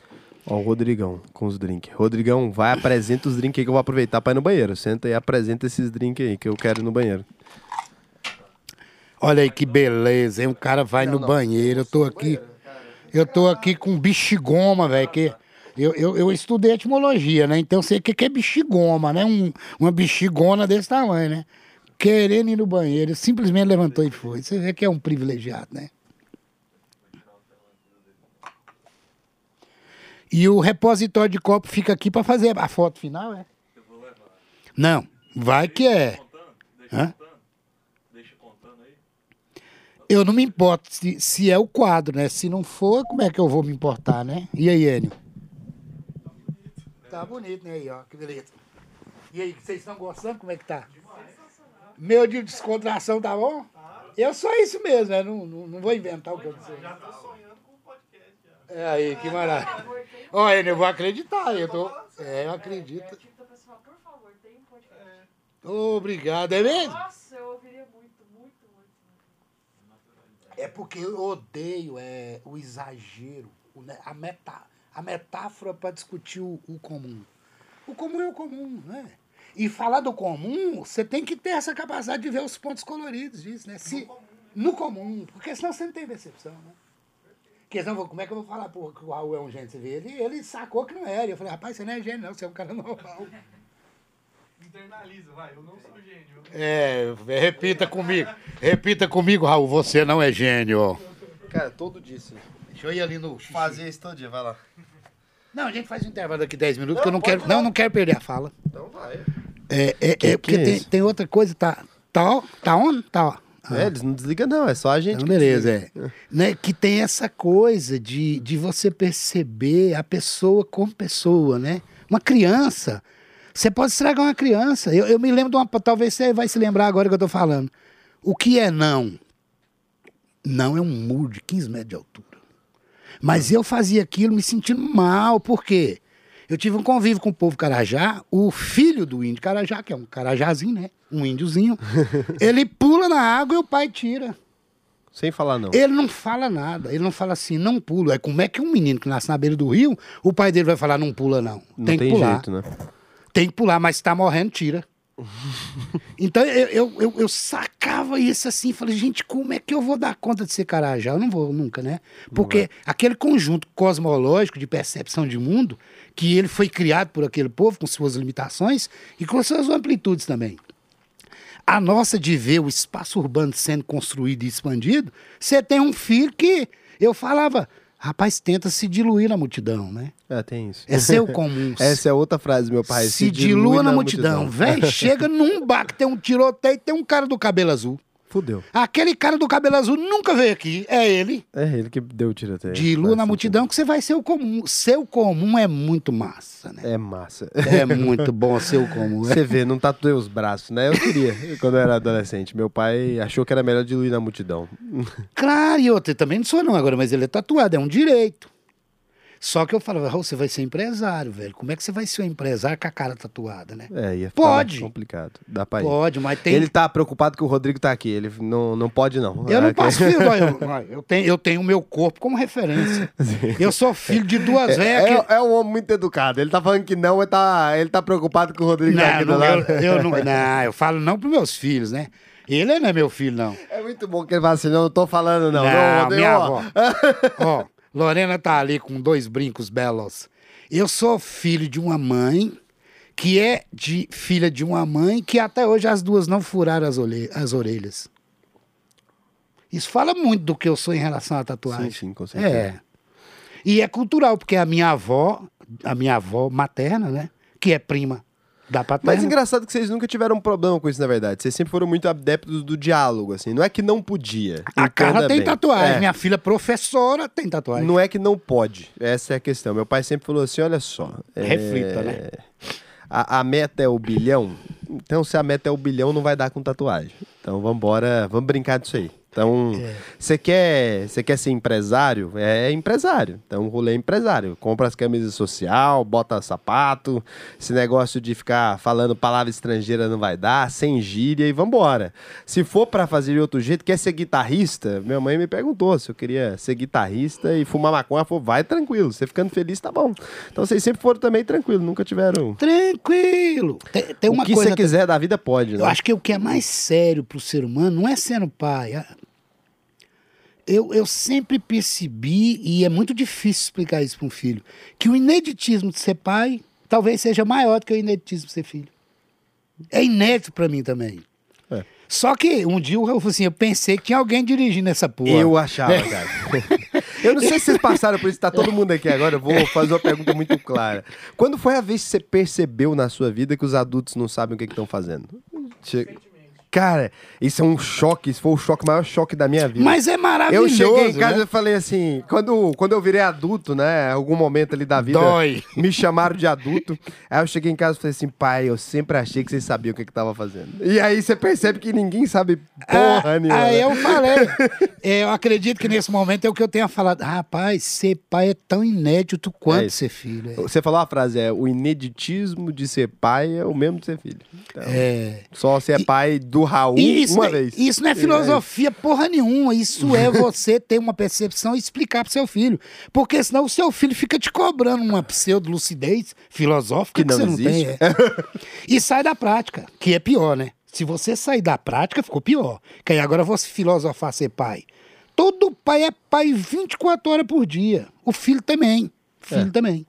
Ó, o Rodrigão com os drinks. Rodrigão, vai, apresenta os drinks aí que eu vou aproveitar pra ir no banheiro. Senta aí, apresenta esses drinks aí que eu quero ir no banheiro. Olha aí que beleza, hein? Um cara vai no banheiro, eu tô aqui. Eu tô aqui com bexigoma, velho, que eu, eu, eu estudei etimologia, né? Então eu sei o que que é bexigoma, né? Um, uma bexigona desse tamanho, né? Querendo ir no banheiro, simplesmente levantou e foi. Você vê que é um privilegiado, né? E o repositório de copo fica aqui para fazer a foto final, é? Não, Vai que é. Deixa Hã? contando. Deixa contando aí. Eu não me importo se, se é o quadro, né? Se não for, como é que eu vou me importar, né? E aí, Enio? Tá bonito, né? Aí, ó, que beleza. E aí, vocês estão gostando? Como é que tá? Meu de descontração tá bom? Eu sou isso mesmo, né? Não, não, não vou inventar o que eu sei. Já tô sonhando com o podcast. É aí, que maravilha. Enio, eu vou acreditar. Eu tô... É, eu acredito. Obrigado, é mesmo? Nossa, eu ouviria muito, muito, muito. É porque eu odeio é, o exagero, né, a, metá, a metáfora para discutir o, o comum. O comum é o comum, né? E falar do comum, você tem que ter essa capacidade de ver os pontos coloridos disso, né? Se, no, comum. porque senão você não tem percepção, né? Porque senão, como é que eu vou falar pô, que o Raul é um gênio? Você vê, ele, ele sacou que não era. E eu falei, rapaz, você não é gênio, não, você é um cara normal. Internaliza, vai. Eu não sou gênio. É, repita comigo. Repita comigo, Raul, você não é gênio. Cara, todo dia, sim. Deixa eu ir ali no xixi. Fazer isso todo dia, vai lá. Não, a gente faz um intervalo daqui 10 minutos, Não, que eu não quero. Não, não quero perder a fala. Então vai. É, é, Que- é que porque é tem, isso? tem outra coisa, tá. Tá, ó, tá on? Tá, ó. É, eles não desligam, não, é só a gente. Então, que beleza, é. Né, que tem essa coisa de, de você perceber a pessoa como pessoa, né? Uma criança. Você pode estragar uma criança. Eu, eu me lembro de uma. Talvez você vai se lembrar agora que eu tô falando. O que é não? Não é um muro de 15 metros de altura. Mas eu fazia aquilo me sentindo mal, por quê? Eu tive um convívio com o povo Carajá, o filho do índio Carajá, que é um carajazinho, né? Um índiozinho. ele pula na água e o pai tira. Sem falar, não. Ele não fala nada, ele não fala assim, não pula. É como é que um menino que nasce na beira do rio, o pai dele vai falar, não pula, não. Não tem, tem, que pular. jeito, né? Tem que pular, mas se tá morrendo, tira. então eu, eu, eu, eu sacava isso assim, falei, gente, como é que eu vou dar conta de ser carajá? Eu não vou nunca, né? Porque aquele conjunto cosmológico de percepção de mundo, que ele foi criado por aquele povo com suas limitações e com suas amplitudes também. A nossa de ver o espaço urbano sendo construído e expandido, você tem um filho que eu falava, rapaz, tenta se diluir na multidão, né? É, tem isso. É seu comum. Essa é outra frase do meu pai. se, dilua na multidão. Véi, chega num bar que tem um tiroteio e tem um cara do cabelo azul. Fudeu. Aquele cara do cabelo azul nunca veio aqui. É ele. É ele que deu o tiroteio. Dilua Faz na multidão que você vai ser o comum. Seu comum é muito massa, né? É massa. É muito bom ser o comum. Você vê, não tatuei os braços, né? Eu queria, quando eu era adolescente. Meu pai achou que era melhor diluir na multidão. Claro, e outra, também não sou não agora, mas ele é tatuado, é um direito. Só que eu falava, você vai ser empresário, velho. Como é que você vai ser um empresário com a cara tatuada, né? É, ia Pode. complicado. Dá pra ir. Pode, mas tem. Ele tá preocupado que o Rodrigo tá aqui. Ele não, não pode, não. Eu não posso filho, eu, eu, tenho, eu tenho o meu corpo como referência. Eu sou filho de duas velhas É, que. é um homem muito educado. Ele tá falando que não, mas tá, ele tá preocupado que o Rodrigo tá Não, aqui do não, lado. eu, eu não, não, eu falo não pros meus filhos, né? Ele não é meu filho, não. É muito bom que ele fala assim, não, não tô falando não. Não, não, minha avó. Ó, Lorena tá ali com dois brincos belos. Eu sou filho de uma mãe que é de filha de uma mãe que até hoje as duas não furaram as, as orelhas. Isso fala muito do que eu sou em relação à tatuagem. Sim, sim, com certeza. É. E é cultural, porque a minha avó, a minha avó materna, né? Que é prima da paterna. Mas engraçado que vocês nunca tiveram um problema com isso, na verdade. Vocês sempre foram muito adeptos do diálogo, assim. Não é que não podia. a entenda tem bem. tatuagem. É. Minha filha professora tem tatuagem. Não é que não pode. Essa é a questão. Meu pai sempre falou assim: olha só. é, Reflita, né? A, a meta é o bilhão. Então, se a meta é o bilhão, não vai dar com tatuagem. Então, vamos embora, vamos brincar disso aí. Então, É. você quer, você quer ser empresário? É empresário. Então, o rolê é empresário. Compra as camisas social, bota sapato. Esse negócio de ficar falando palavra estrangeira não vai dar, sem gíria e vambora. Se for pra fazer de outro jeito, quer ser guitarrista? Minha mãe me perguntou se eu queria ser guitarrista e fumar maconha. Falou, vai tranquilo. Você ficando feliz, tá bom. Então, vocês sempre foram também tranquilos. Nunca tiveram... Tranquilo. Tem, tem uma o que você quiser da vida pode, né? Eu acho que o que é mais sério pro ser humano não é sendo pai. É- Eu, eu sempre percebi, e é muito difícil explicar isso para um filho, que o ineditismo de ser pai talvez seja maior do que o ineditismo de ser filho. É inédito para mim também. É. Só que um dia eu, falei assim, eu pensei que tinha alguém dirigindo essa porra. Eu achava, É. cara. Eu não sei se vocês passaram por isso, tá todo mundo aqui agora. Eu vou fazer uma pergunta muito clara. Quando foi a vez que você percebeu na sua vida que os adultos não sabem o que estão fazendo? Che- Cara, isso é um choque. Isso foi o choque, o maior choque da minha vida. Mas é Eu maravilhoso. cheguei em casa né? e falei assim, quando, quando eu virei adulto, né, algum momento ali da vida, Dói. me chamaram de adulto. Aí eu cheguei em casa e falei assim, pai, eu sempre achei que vocês sabiam o que que tava fazendo. E aí você percebe que ninguém sabe porra Ah, nenhuma. Aí né? eu falei. é, eu acredito que nesse momento é o que eu tenha falado. Rapaz, ser pai é tão inédito É quanto isso. ser filho. é. Você falou a frase, é, o ineditismo de ser pai é o mesmo de ser filho. Então, É. Só ser pai do Raul E Isso, uma não é- vez. isso não é filosofia porra nenhuma. Isso é você ter uma percepção e explicar pro seu filho. Porque senão o seu filho fica te cobrando uma pseudo-lucidez filosófica Que que, não você não tem. é. e sai da prática, que é pior, né? Se você sair da prática, ficou pior. Que aí agora você filosofar ser pai. Todo pai é pai 24 horas por dia. O filho também. Filho É. também.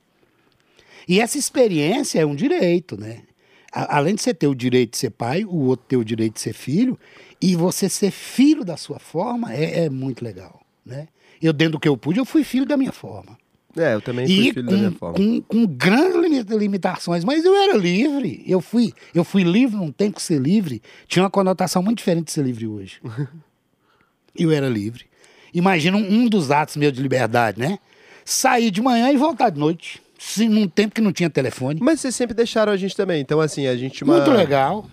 E essa experiência é um direito, né? A- além de você ter o direito de ser pai, o outro ter o direito de ser filho, e você ser filho da sua forma é, é muito legal, né? Eu, dentro do que eu pude, eu fui filho da minha forma. É, eu também fui E filho com, da minha forma. com, com grandes limi- limitações, mas eu era livre. Eu fui, eu fui livre num tempo que ser livre tinha uma conotação muito diferente de ser livre hoje. eu era livre. Imagina um, um dos atos meus de liberdade, né? Sair de manhã e voltar de noite. Se, num tempo que não tinha telefone. Mas vocês sempre deixaram a gente também. Então, assim, a gente... Uma... Muito legal.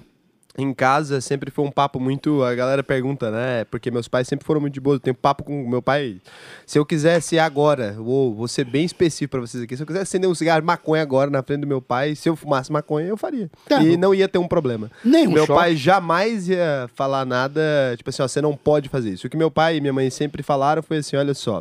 Em casa sempre foi um papo muito. A galera pergunta, né? Porque meus pais sempre foram muito de boa. Eu tenho papo com meu pai. Se eu quisesse agora, vou, vou ser bem específico pra vocês aqui. Se eu quisesse acender um cigarro de maconha agora na frente do meu pai, se eu fumasse maconha, eu faria. Tá e bom. não ia ter um problema. Nenhum meu choque. pai jamais ia falar nada, tipo assim, ó, você não pode fazer isso. O que meu pai e minha mãe sempre falaram foi assim: olha só,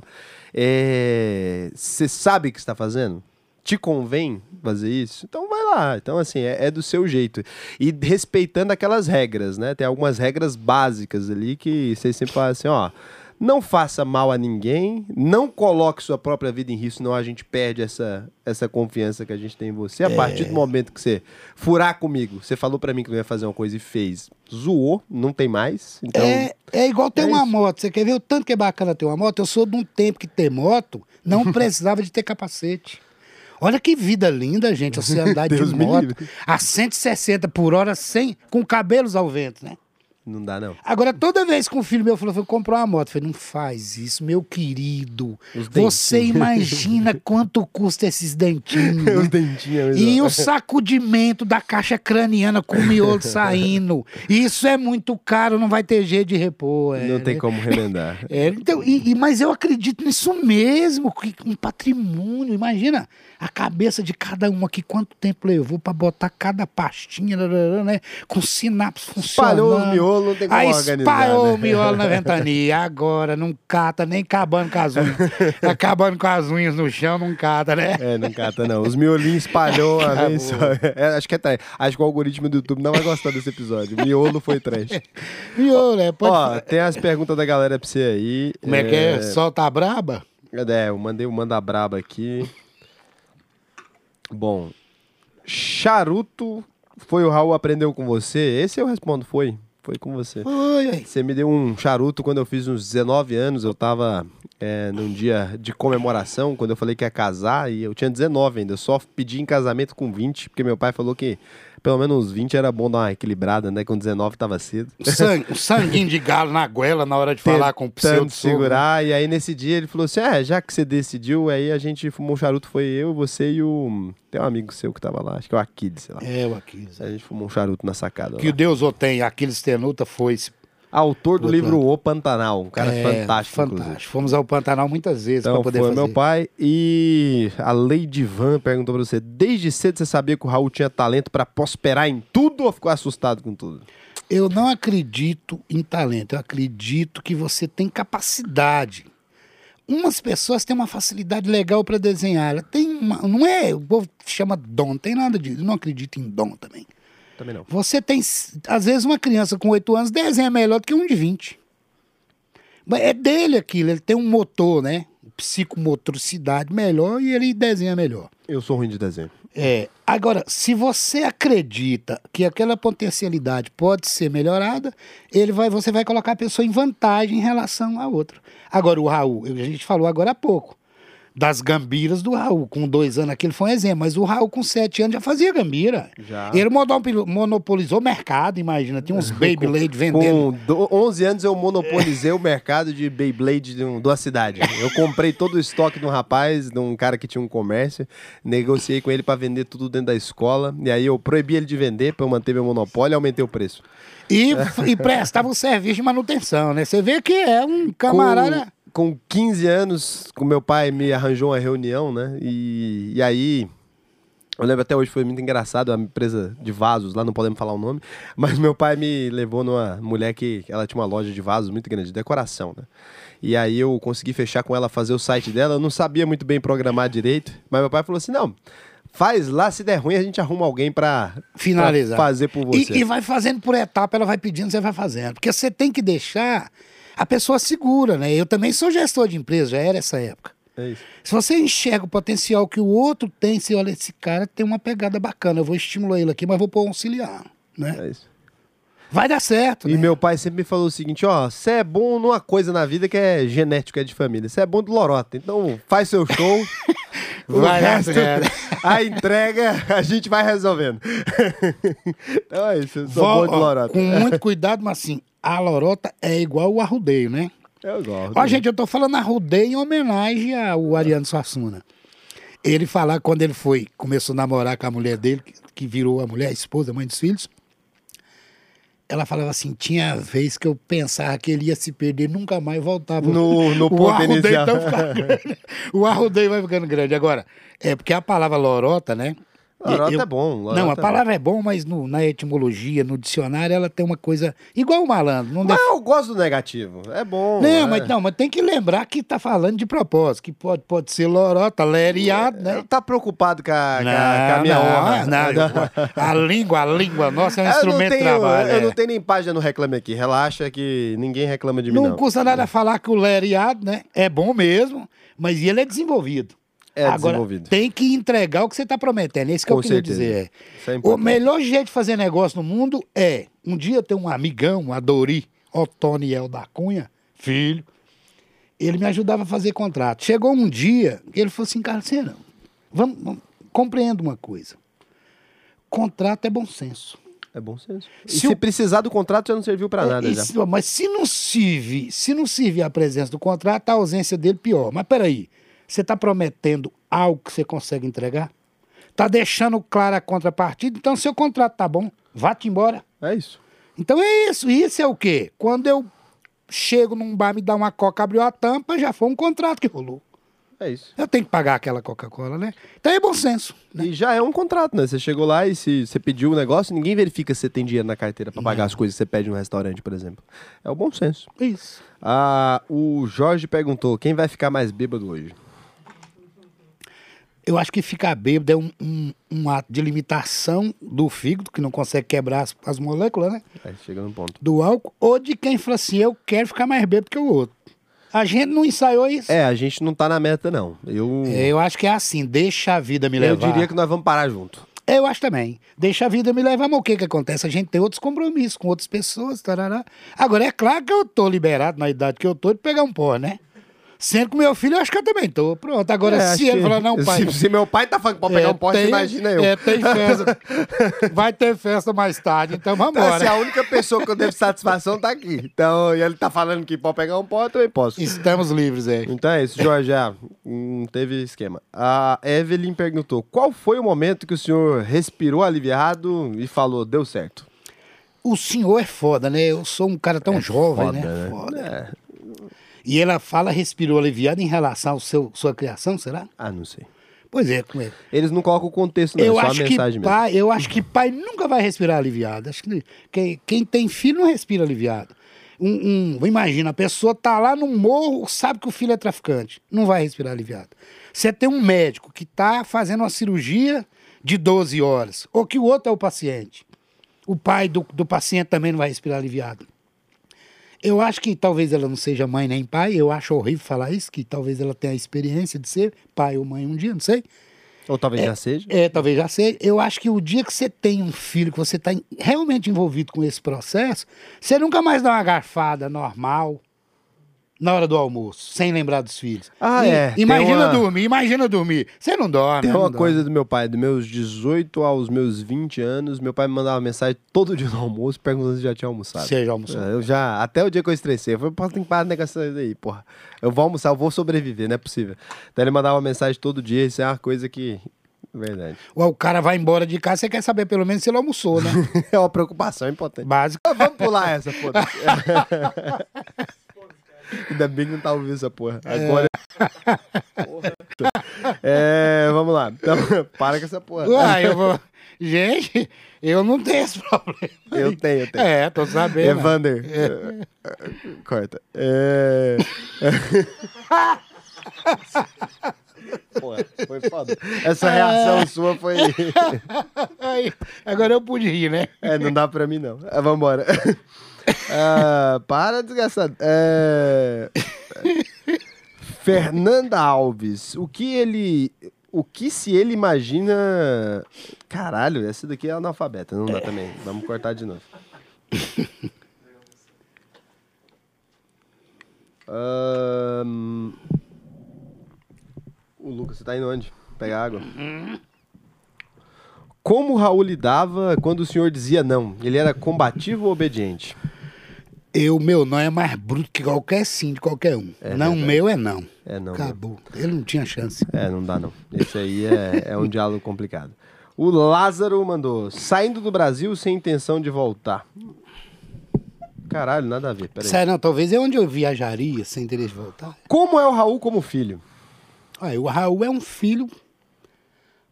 é, você sabe o que está fazendo? Te convém fazer isso? Então vai lá. Então, assim, é, é do seu jeito. E respeitando aquelas regras, né? Tem algumas regras básicas ali que vocês sempre falam assim, ó. Não faça mal a ninguém, não coloque sua própria vida em risco, senão a gente perde essa, essa confiança que a gente tem em você. A partir do momento que você furar comigo, você falou pra mim que não ia fazer uma coisa e fez, zoou, não tem mais. Então, É, é igual ter é uma isso. moto. Você quer ver o tanto que é bacana ter uma moto? Eu sou de um tempo que ter moto não precisava de ter capacete. Olha que vida linda, gente, você andar de moto a 160 por hora sem, com cabelos ao vento, né? Não dá não. Agora, toda vez que um filho meu falou, foi comprar uma moto, eu falei, não faz isso, meu querido. Você imagina quanto custa esses dentinhos. né? Os dentinhos. E o sacudimento da caixa craniana com o miolo saindo. Isso é muito caro, não vai ter jeito de repor. é, Não tem né? como remendar. É, então, e, e- mas eu acredito nisso mesmo, que um patrimônio. Imagina a cabeça de cada um aqui, quanto tempo levou para botar cada pastinha, né? Com sinapse funcionando. Espalhou os miolos, não tem como Aí espalhou né? o miolo na ventania. Agora não cata, nem acabando com as unhas. acabando com as unhas no chão, não cata, né? É, não cata não. Os miolinhos espalhou uma Acabou. vez só. É, acho que é trash. Acho que o algoritmo do YouTube não vai gostar desse episódio. Miolo foi trash. Miolo, né? Pode... Ó, tem as perguntas da galera pra você aí. Como é que é? Solta a braba? É, eu mandei o Manda Braba aqui. Bom, charuto foi o Raul aprendeu com você? Esse eu respondo, foi. Foi com você. Oi, oi. Você me deu um charuto quando eu fiz uns 19 anos. Eu tava é, num dia de comemoração, quando eu falei que ia casar, e eu tinha 19 ainda. Eu só pedi em casamento com 20, porque meu pai falou que pelo menos uns 20 era bom dar uma equilibrada, né? Com 19 tava cedo. O sanguinho de galo na goela na hora de falar com o pseudo segurar. E aí nesse dia ele falou assim: É, já que você decidiu, aí a gente fumou um charuto, foi eu, você e o. Tem um amigo seu que tava lá, acho que é o Aquiles, sei lá. É, o Aquiles. A gente fumou um charuto na sacada. Que lá. o Deus o tem, Aquiles Tenuta foi. Autor do Outro livro O Pantanal, um cara é, fantástico, inclusive. Fantástico. Fomos ao Pantanal muitas vezes Então para poder foi fazer. meu pai. E a Lady Van perguntou pra você: desde cedo você sabia que o Raul tinha talento pra prosperar em tudo ou ficou assustado com tudo? Eu não acredito em talento, eu acredito que você tem capacidade. Umas pessoas têm uma facilidade legal para desenhar. Ela tem uma, não é, o povo chama dom, não tem nada disso. Eu não acredito em dom também. Também não. Você tem, às vezes, uma criança com 8 anos desenha melhor do que um de 20. Mas É dele aquilo, ele tem um motor, né? Psicomotricidade melhor e ele desenha melhor. Eu sou ruim de desenho. É. Agora, se você acredita que aquela potencialidade pode ser melhorada, ele vai, você vai colocar a pessoa em vantagem em relação à outra. Agora, o Raul, a gente falou agora há pouco das gambiras do Raul. Com dois anos, aquele foi um exemplo. Mas o Raul, com sete anos, já fazia gambira. Já. Ele monopoli- monopolizou o mercado, imagina. Tinha uns Beyblade vendendo. Com do- 11 anos eu monopolizei o mercado de Beyblade de, um- uma cidade. Eu comprei todo o estoque de um rapaz, de um cara que tinha um comércio, negociei com ele pra vender tudo dentro da escola, e aí eu proibi ele de vender pra eu manter meu monopólio e aumentei o preço. E, e prestava um serviço de manutenção, né? Você vê que é um camarada. Com, com 15 anos, com meu pai me arranjou uma reunião, né? E, e aí. Eu lembro até hoje, foi muito engraçado, a empresa de vasos, lá não podemos falar o nome, mas meu pai me levou numa mulher que ela tinha uma loja de vasos muito grande, de decoração, né? E aí eu consegui fechar com ela, fazer o site dela, eu não sabia muito bem programar direito, mas meu pai falou assim, não, faz lá, se der ruim a gente arruma alguém pra, Finalizar. pra fazer por você. E, e vai fazendo por etapa, ela vai pedindo, você vai fazendo. Porque você tem que deixar a pessoa segura, né? Eu também sou gestor de empresa, já era essa época. É isso. Se você enxerga o potencial que o outro tem, você olha, esse cara tem uma pegada bacana, eu vou estimular ele aqui, mas vou pôr um auxiliar, né? É isso. Vai dar certo, E né? meu pai sempre me falou o seguinte, ó, você é bom numa coisa na vida que é genético, é de família. Você é bom do lorota. Então faz seu show. Vai dar certo. a entrega, a gente vai resolvendo. então é isso, eu sou Vó, bom de lorota. com muito cuidado, mas assim, a lorota é igual o arrudeio, né? Eu gosto. Ó, gente, eu tô falando arrudeio em homenagem ao Ariano Suassuna. Ele falar quando ele foi, começou a namorar com a mulher dele, que, virou a mulher, a esposa, a mãe dos filhos. Ela falava assim, tinha vez que eu pensava que ele ia se perder, nunca mais voltava. No- no o arrudeio então fica grande. O arrudeio vai ficando grande. Agora, é porque a palavra lorota, né? Lorota eu- é bom. lorota não, a é bom. palavra é bom, mas no- na etimologia, no dicionário, ela tem uma coisa igual o malandro. Não Mas def- eu gosto do negativo. É bom. não, é. mas, não, mas tem que lembrar que tá falando de propósito, que pode, pode ser lorota, leriado, né? Tá preocupado com a, a- com a minha honra. não, não. A língua, a língua nossa é um Eu não, instrumento tenho, de trabalho. eu é. não tenho nem página no Reclame Aqui. Relaxa que ninguém reclama de mim, Não não. custa nada falar que o leriado, né? É bom mesmo, mas ele é desenvolvido. É Agora, desenvolvido. tem que entregar o que você está prometendo. É isso que Com eu queria certeza. dizer. Isso é o melhor jeito de fazer negócio no mundo é... Um dia tem um amigão, a Dori, Otoniel da Cunha, filho. Ele me ajudava a fazer contrato. Chegou um dia, ele falou assim, cara, você não, vamos, vamos, compreenda uma coisa. Contrato é bom senso. É bom senso. E Se se, o- precisar do contrato, já não serviu nada. É, já. isso, mas se não servir, se não servir a presença do contrato, a ausência dele pior. Mas peraí, você está prometendo algo que você consegue entregar? Está deixando clara a contrapartida? Então, seu contrato tá bom, vá-te embora. É isso. Então é isso. Isso é o quê? Quando eu chego num bar, me dá uma coca, abriu a tampa, já foi um contrato que rolou. É isso. Eu tenho que pagar aquela Coca-Cola, né? Então é bom senso. E já é um contrato, né? Você chegou lá e se você pediu o negócio, ninguém verifica se você tem dinheiro na carteira pra pagar as coisas que você pede no restaurante, por exemplo. É o bom senso. Isso. Ah, o Jorge perguntou: quem vai ficar mais bêbado hoje? Eu acho que ficar bêbado é um, um, um ato de limitação do fígado, que não consegue quebrar as, as moléculas, né? É, chega no ponto. Do álcool, ou de quem fala assim, eu quero ficar mais bêbado que o outro. A gente não ensaiou isso. É, a gente não tá na meta, não. Eu, É, Eu acho que é assim, deixa a vida me eu levar. diria que nós vamos parar junto. Eu acho também. Deixa a vida me levar, mas o que que acontece? A gente tem outros compromissos com outras pessoas, tarará. Agora, é claro que eu tô liberado na idade que eu tô de pegar um pó, né? Sendo com meu filho, eu acho que eu também tô. Pronto, agora É, se ele que- falar, não, pai... Se, se meu pai tá falando pra pegar é, um poste, tem- imagina eu. É, tem festa. Vai ter festa mais tarde, então vamos Então, se embora. a única pessoa que eu devo satisfação tá aqui. Então, e ele tá falando que pode pegar um pó, eu também posso. Estamos livres, é. Então é isso, Jorge. não teve esquema. A Evelyn perguntou: qual foi o momento que o senhor respirou aliviado e falou, deu certo? O senhor é foda, né? Eu sou um cara tão jovem, foda, né? né? Foda. É. E ela fala, respirou aliviado em relação ao seu sua criação, será? Ah, não sei. Pois é, como é. Eles não colocam o contexto, não, eu é só acho a que mensagem mesmo. pai, eu acho que pai nunca vai respirar aliviado. Acho que quem, quem tem filho não respira aliviado. Um, um- imagina, a pessoa tá lá no morro, sabe que o filho é traficante, não vai respirar aliviado. Você tem um médico que tá fazendo uma cirurgia de 12 horas, ou que o outro é o paciente. O pai do, do paciente também não vai respirar aliviado. Eu acho que talvez ela não seja mãe nem pai, eu acho horrível falar isso, que talvez ela tenha a experiência de ser pai ou mãe um dia, não sei. Ou talvez já seja. É, talvez já seja. Eu acho que o dia que você tem um filho, que você está realmente envolvido com esse processo, você nunca mais dá uma garfada normal na hora do almoço, sem lembrar dos filhos. Ah, E- é. Imagina uma- dormir, imagina dormir. Você não dorme. Tem uma dorme. coisa do meu pai, dos meus 18 aos meus 20 anos, meu pai me mandava mensagem todo dia no almoço perguntando se já tinha almoçado. Você já almoçou? É, Eu já, até o dia que eu estressei, eu falei, pô, tem que parar de negócio aí, porra. Eu vou almoçar, eu vou sobreviver, não é possível. Então ele mandava mensagem todo dia, isso é uma coisa que. Verdade. Ou o cara vai embora de casa, você quer saber pelo menos se ele almoçou, né? É uma preocupação importante. Básico. Vamos pular essa, foda-se. Ainda bem que não tá ouvindo essa porra. Agora. Porra. É, vamos lá. Então, para com essa porra. Uai, eu vou. Gente, eu não tenho esse problema. Eu tenho, eu tenho. É, tô sabendo. Evander. É, Corta. É... Porra, foi foda. Essa reação sua foi. Aí, agora eu pude rir, né? É, não dá pra mim, não. É, vambora. Ah, para, desgraçado. É... Fernanda Alves. O que ele. O que se ele imagina. Caralho, essa daqui é analfabeta, não dá também. Vamos cortar de novo. Ahn, O Lucas, você tá indo onde? Pegar água. Como Raul lidava quando o senhor dizia não? Ele era combativo ou obediente? Eu, meu não é mais bruto que qualquer sim de qualquer um. É não, verdade. meu é não. É, não. Acabou. Ele não tinha chance. É, não dá não. Esse aí é, é um diálogo complicado. O Lázaro mandou, saindo do Brasil sem intenção de voltar. Caralho, nada a ver, peraí. Sério, não, talvez é onde eu viajaria sem interesse de voltar. Como é o Raul como filho? Olha, o Raul é um filho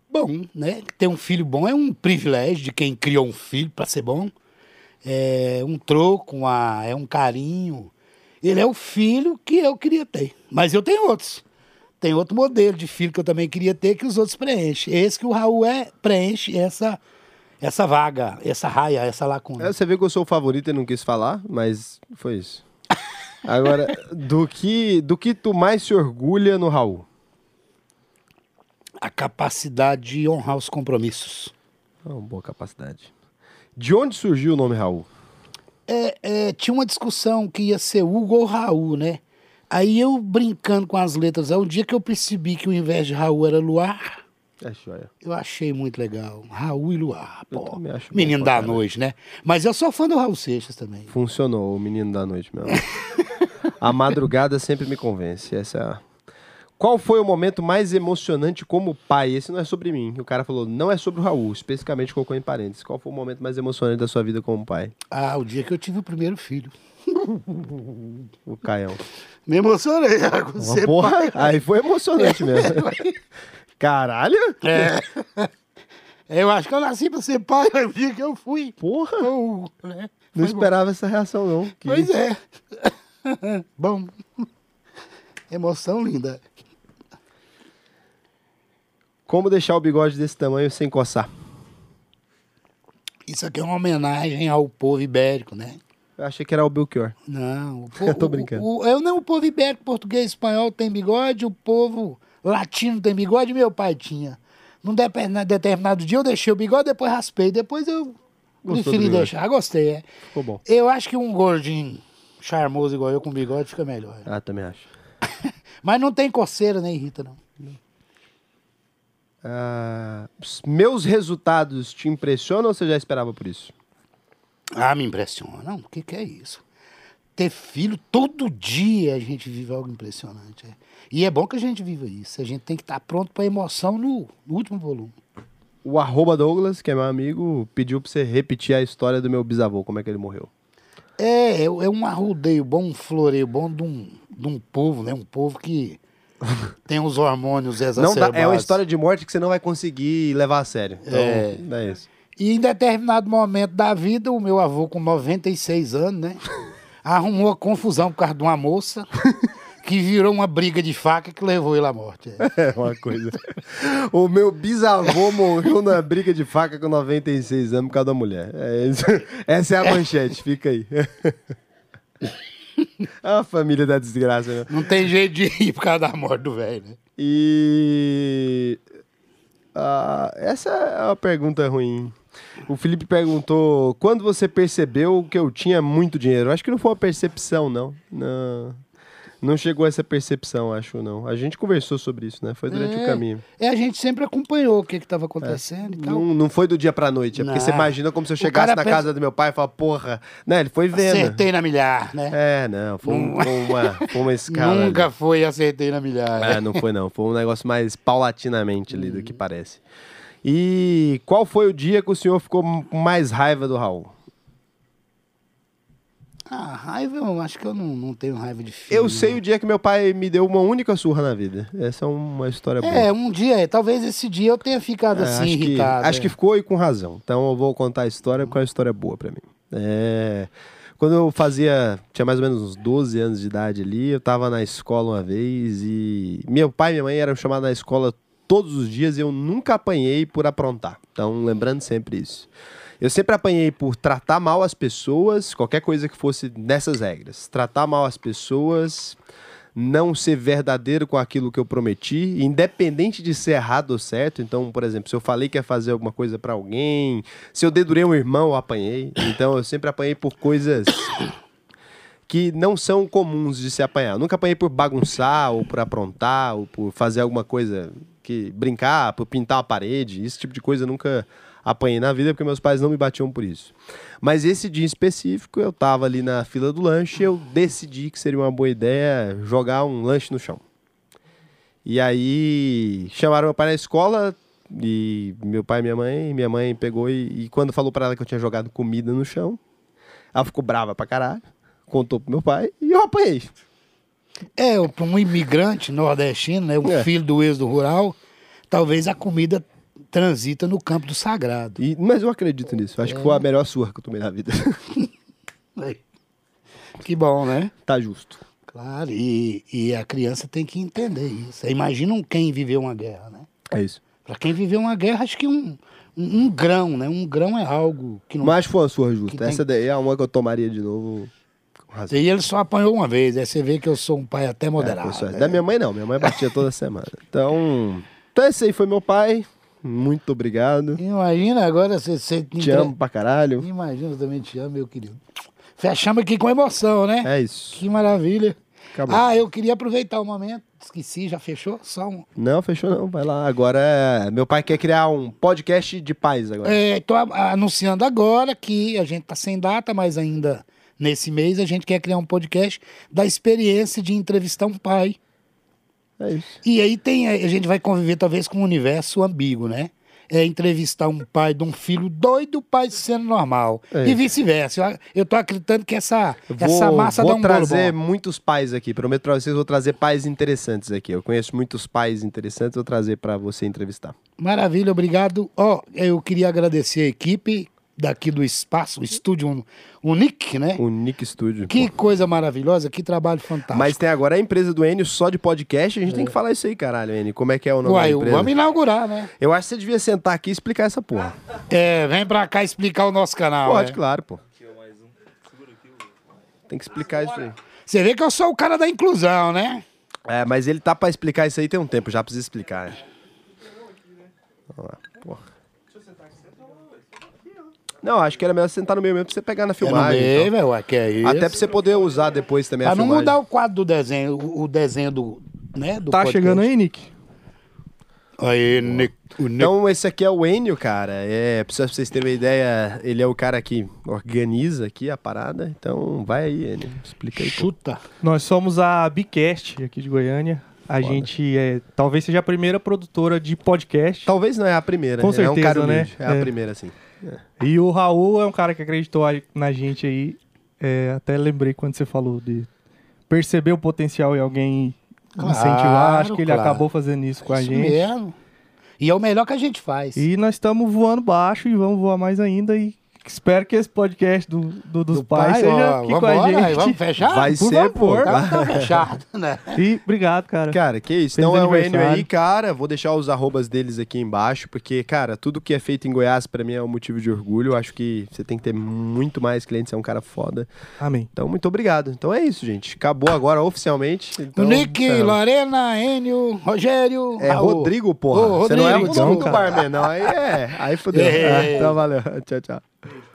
bom, né? Ter um filho bom é um privilégio de quem criou um filho para ser bom. É um troco, uma, é um carinho. Ele é o filho que eu queria ter. Mas eu tenho outros. Tem outro modelo de filho que eu também queria ter que os outros preenchem. Esse que o Raul é, preenche essa, essa vaga, essa raia, essa lacuna. É, você vê que eu sou o favorito e não quis falar, mas foi isso. Agora, do que, do que tu mais se orgulha no Raul? A capacidade de honrar os compromissos. É uma boa capacidade. De onde surgiu o nome Raul? É, é, tinha uma discussão que ia ser Hugo ou Raul, né? Aí eu brincando com as letras, aí um dia que eu percebi que o invés de Raul era Luar, É joia. eu achei muito legal. Raul e Luar, pô. Menino da noite, né? Mas eu sou fã do Raul Seixas também. Funcionou, o menino da noite mesmo. a madrugada sempre me convence. Essa é a... Qual foi o momento mais emocionante como pai? Esse não é sobre mim. O cara falou, não é sobre o Raul, especificamente colocou em parênteses. Qual foi o momento mais emocionante da sua vida como pai? Ah, o dia que eu tive o primeiro filho. O Caião. Me emocionei você, Porra, pai. aí foi emocionante mesmo. Caralho? É. Eu acho que eu nasci pra ser pai no dia que eu fui. Porra, Oh, né? não Foi bom. esperava essa reação não. Que- Pois é. Bom. Emoção linda. Como deixar o bigode desse tamanho sem coçar? Isso aqui é uma homenagem ao povo ibérico, né? Eu achei que era o Belchior. Não, o Eu povo, tô brincando. O, o- eu não, o povo ibérico, português, espanhol tem bigode, o povo latino tem bigode, meu pai tinha. Num determinado, determinado dia eu deixei o bigode, depois raspei, depois eu Gostou preferi deixar. Gostei, é. Ficou bom. Eu acho que um gordinho charmoso igual eu com bigode fica melhor. Ah, também acho. Mas não tem coceira nem irrita, não. Os meus resultados te impressionam ou você já esperava por isso? Ah, me impressiona. Não, o que, que é isso? Ter filho, todo dia a gente vive algo impressionante. é. E é bom que a gente viva isso. A gente tem que estar pronto para emoção no, no último volume. O arroba Douglas, que é meu amigo, pediu pra você repetir a história do meu bisavô, como é que ele morreu. É, é, é um arrudeio bom, um floreio bom de um, de um povo, né? Um povo que tem os hormônios Não exacerbados. dá, é uma história de morte que você não vai conseguir levar a sério. Então, É. é isso. E em determinado momento da vida, o meu avô, com 96 anos, né? arrumou a confusão por causa de uma moça que virou uma briga de faca que levou ele à morte. é. É uma coisa. o meu bisavô morreu na briga de faca com 96 anos por causa da mulher. É. Essa é a manchete, fica aí. a família da desgraça, né? Não tem jeito de ir por causa da morte do velho, né? E Ah, essa é uma pergunta ruim. O Felipe perguntou quando você percebeu que eu tinha muito dinheiro. Acho que não foi uma percepção, não. Não, não chegou a essa percepção, acho não. A gente conversou sobre isso, né? Foi durante o É. caminho. É, a gente sempre acompanhou o que estava acontecendo e tal. Não, não foi do dia pra noite. É porque você imagina como se eu O chegasse na pensa- casa do meu pai e falasse, porra. Né? Ele foi vendo. Acertei na milhar, né? É, não. Foi, um- foi uma, foi uma escala. Nunca foi acertei na milhar. É, não foi não. Foi um negócio mais paulatinamente ali do que parece. E qual foi o dia que o senhor ficou com mais raiva do Raul? Ah, raiva, eu acho que eu não, não tenho raiva de filho. Eu sei o dia que meu pai me deu uma única surra na vida. Essa é uma história boa. É, um dia, talvez esse dia eu tenha ficado É, assim, acho que, irritado. acho é. que ficou e com razão. Então eu vou contar a história porque é uma história boa pra mim. É, quando eu fazia, tinha mais ou menos uns 12 anos de idade ali, eu tava na escola uma vez e meu pai e minha mãe eram chamados na escola todos os dias e eu nunca apanhei por aprontar. Então, lembrando sempre isso. Eu sempre apanhei por tratar mal as pessoas, qualquer coisa que fosse nessas regras. Tratar mal as pessoas, não ser verdadeiro com aquilo que eu prometi, independente de ser errado ou certo. Então, por exemplo, se eu falei que ia fazer alguma coisa pra alguém, se eu dedurei um irmão, eu apanhei. Então, eu sempre apanhei por coisas que não são comuns de se apanhar. Eu nunca apanhei por bagunçar, ou por aprontar, ou por fazer alguma coisa que brincar, por pintar a parede, esse tipo de coisa nunca apanhei na vida porque meus pais não me batiam por isso. Mas esse dia em específico, eu tava ali na fila do lanche, eu decidi que seria uma boa ideia jogar um lanche no chão. E aí chamaram meu pai na escola e meu pai e minha mãe, minha mãe pegou e, e quando falou pra ela que eu tinha jogado comida no chão, ela ficou brava pra caralho, contou pro meu pai e eu apanhei. É, para um imigrante nordestino, né, um É. filho do êxodo rural, talvez a comida transita no campo do sagrado. E- mas eu acredito nisso. Acho que foi a melhor surra que eu tomei na vida. Que bom, né? tá justo. Claro, e, e a criança tem que entender isso. Imagina um quem viveu uma guerra, né? É isso. Para quem viveu uma guerra, acho que um, um, um grão, né? Um grão é algo que não. Mas foi uma surra justa. Essa daí é uma que eu tomaria de novo. com razão. E ele só apanhou uma vez, aí você vê que eu sou um pai até É, moderado. né? Da minha mãe não, minha mãe batia toda semana. Então, então esse aí foi meu pai. Muito obrigado. Imagina agora você. você Te amo pra caralho. Imagina, eu também te amo, meu querido. Fechamos aqui com emoção, né? É isso. Que maravilha. Acabou. Ah, eu queria aproveitar o momento. Esqueci, já fechou? Só um. Não, fechou não. Vai lá. Agora é... meu pai quer criar um podcast de paz agora. É, tô anunciando agora que a gente tá sem data, mas ainda nesse mês a gente quer criar um podcast da experiência de entrevistar um pai. É isso. E aí tem, a gente vai conviver talvez com um universo ambíguo, né? É entrevistar um pai de um filho doido, o pai sendo normal. É. E vice-versa. Eu, tô acreditando que essa, Eu essa massa vou dá um trazer bolo bom. muitos pais aqui. Prometo pra vocês, vou trazer pais interessantes aqui. Eu conheço muitos pais interessantes, vou trazer pra você entrevistar. Maravilha, obrigado. Ó, eu queria agradecer a equipe daqui do espaço, o estúdio Unique, né? Nick Studio. Que coisa maravilhosa, que trabalho fantástico. Mas tem agora a empresa do Enio só de podcast. A gente tem que falar isso aí, caralho, Enio. Como é que é o nome Uai, da empresa? vamos inaugurar, né? Eu acho que você devia sentar aqui e explicar essa porra. É, vem pra cá explicar o nosso canal. Pode, né? claro, pô. Tem que explicar isso aí. Você vê que eu sou o cara da inclusão, né? É, mas ele tá pra explicar isso aí tem um tempo, já precisa explicar. Vamos lá. Não, acho que era melhor você sentar no meio mesmo pra você pegar na É no filmagem. meio, então. velho, que é isso. Até pra você poder usar depois também Pra a não filmagem. mudar o quadro do desenho, o, o desenho do, né, do Tá podcast. chegando aí, Nick? Aí, Nick, Nick. Então, esse aqui é o Enio, cara. É, pra vocês terem uma ideia, ele é o cara que organiza aqui a parada. Então, vai aí, Enio. Explica aí. pô. chuta. Nós somos a Bicast aqui de Goiânia. A Foda. gente é, talvez seja a primeira produtora de podcast. Talvez não é a primeira. Com ele é um certeza, cara né? humilde. É a É. primeira, sim. E o Raul é um cara que acreditou na gente aí. É, até lembrei quando você falou de perceber o potencial em alguém Claro, incentivar. Acho que ele claro. acabou fazendo isso com a Isso gente. mesmo. E é o melhor que a gente faz. E nós estamos voando baixo e vamos voar mais ainda. E espero que esse podcast do, do- dos Do pais pai, seja ó, aqui com a gente. Vamos fechar? Vai por ser, pô. Tá, tá fechado, né? E obrigado, cara. Cara, que isso. Feliz Então é o Enio aí, cara. Vou deixar os arrobas deles aqui embaixo, porque, cara, tudo que é feito em Goiás, pra mim, é um motivo de orgulho. Eu acho que você tem que ter muito mais clientes, você é um cara foda. Amém. Então, muito obrigado. Então é isso, gente. Acabou agora oficialmente. Então, Nick, é, Lorena, Enio, Rogério. É Raul. Rodrigo, porra. Ô, Você não é o Rodrigo, nome do barman, não. Aí é. Aí fodeu. É. Então valeu. Tchau, tchau. Dude.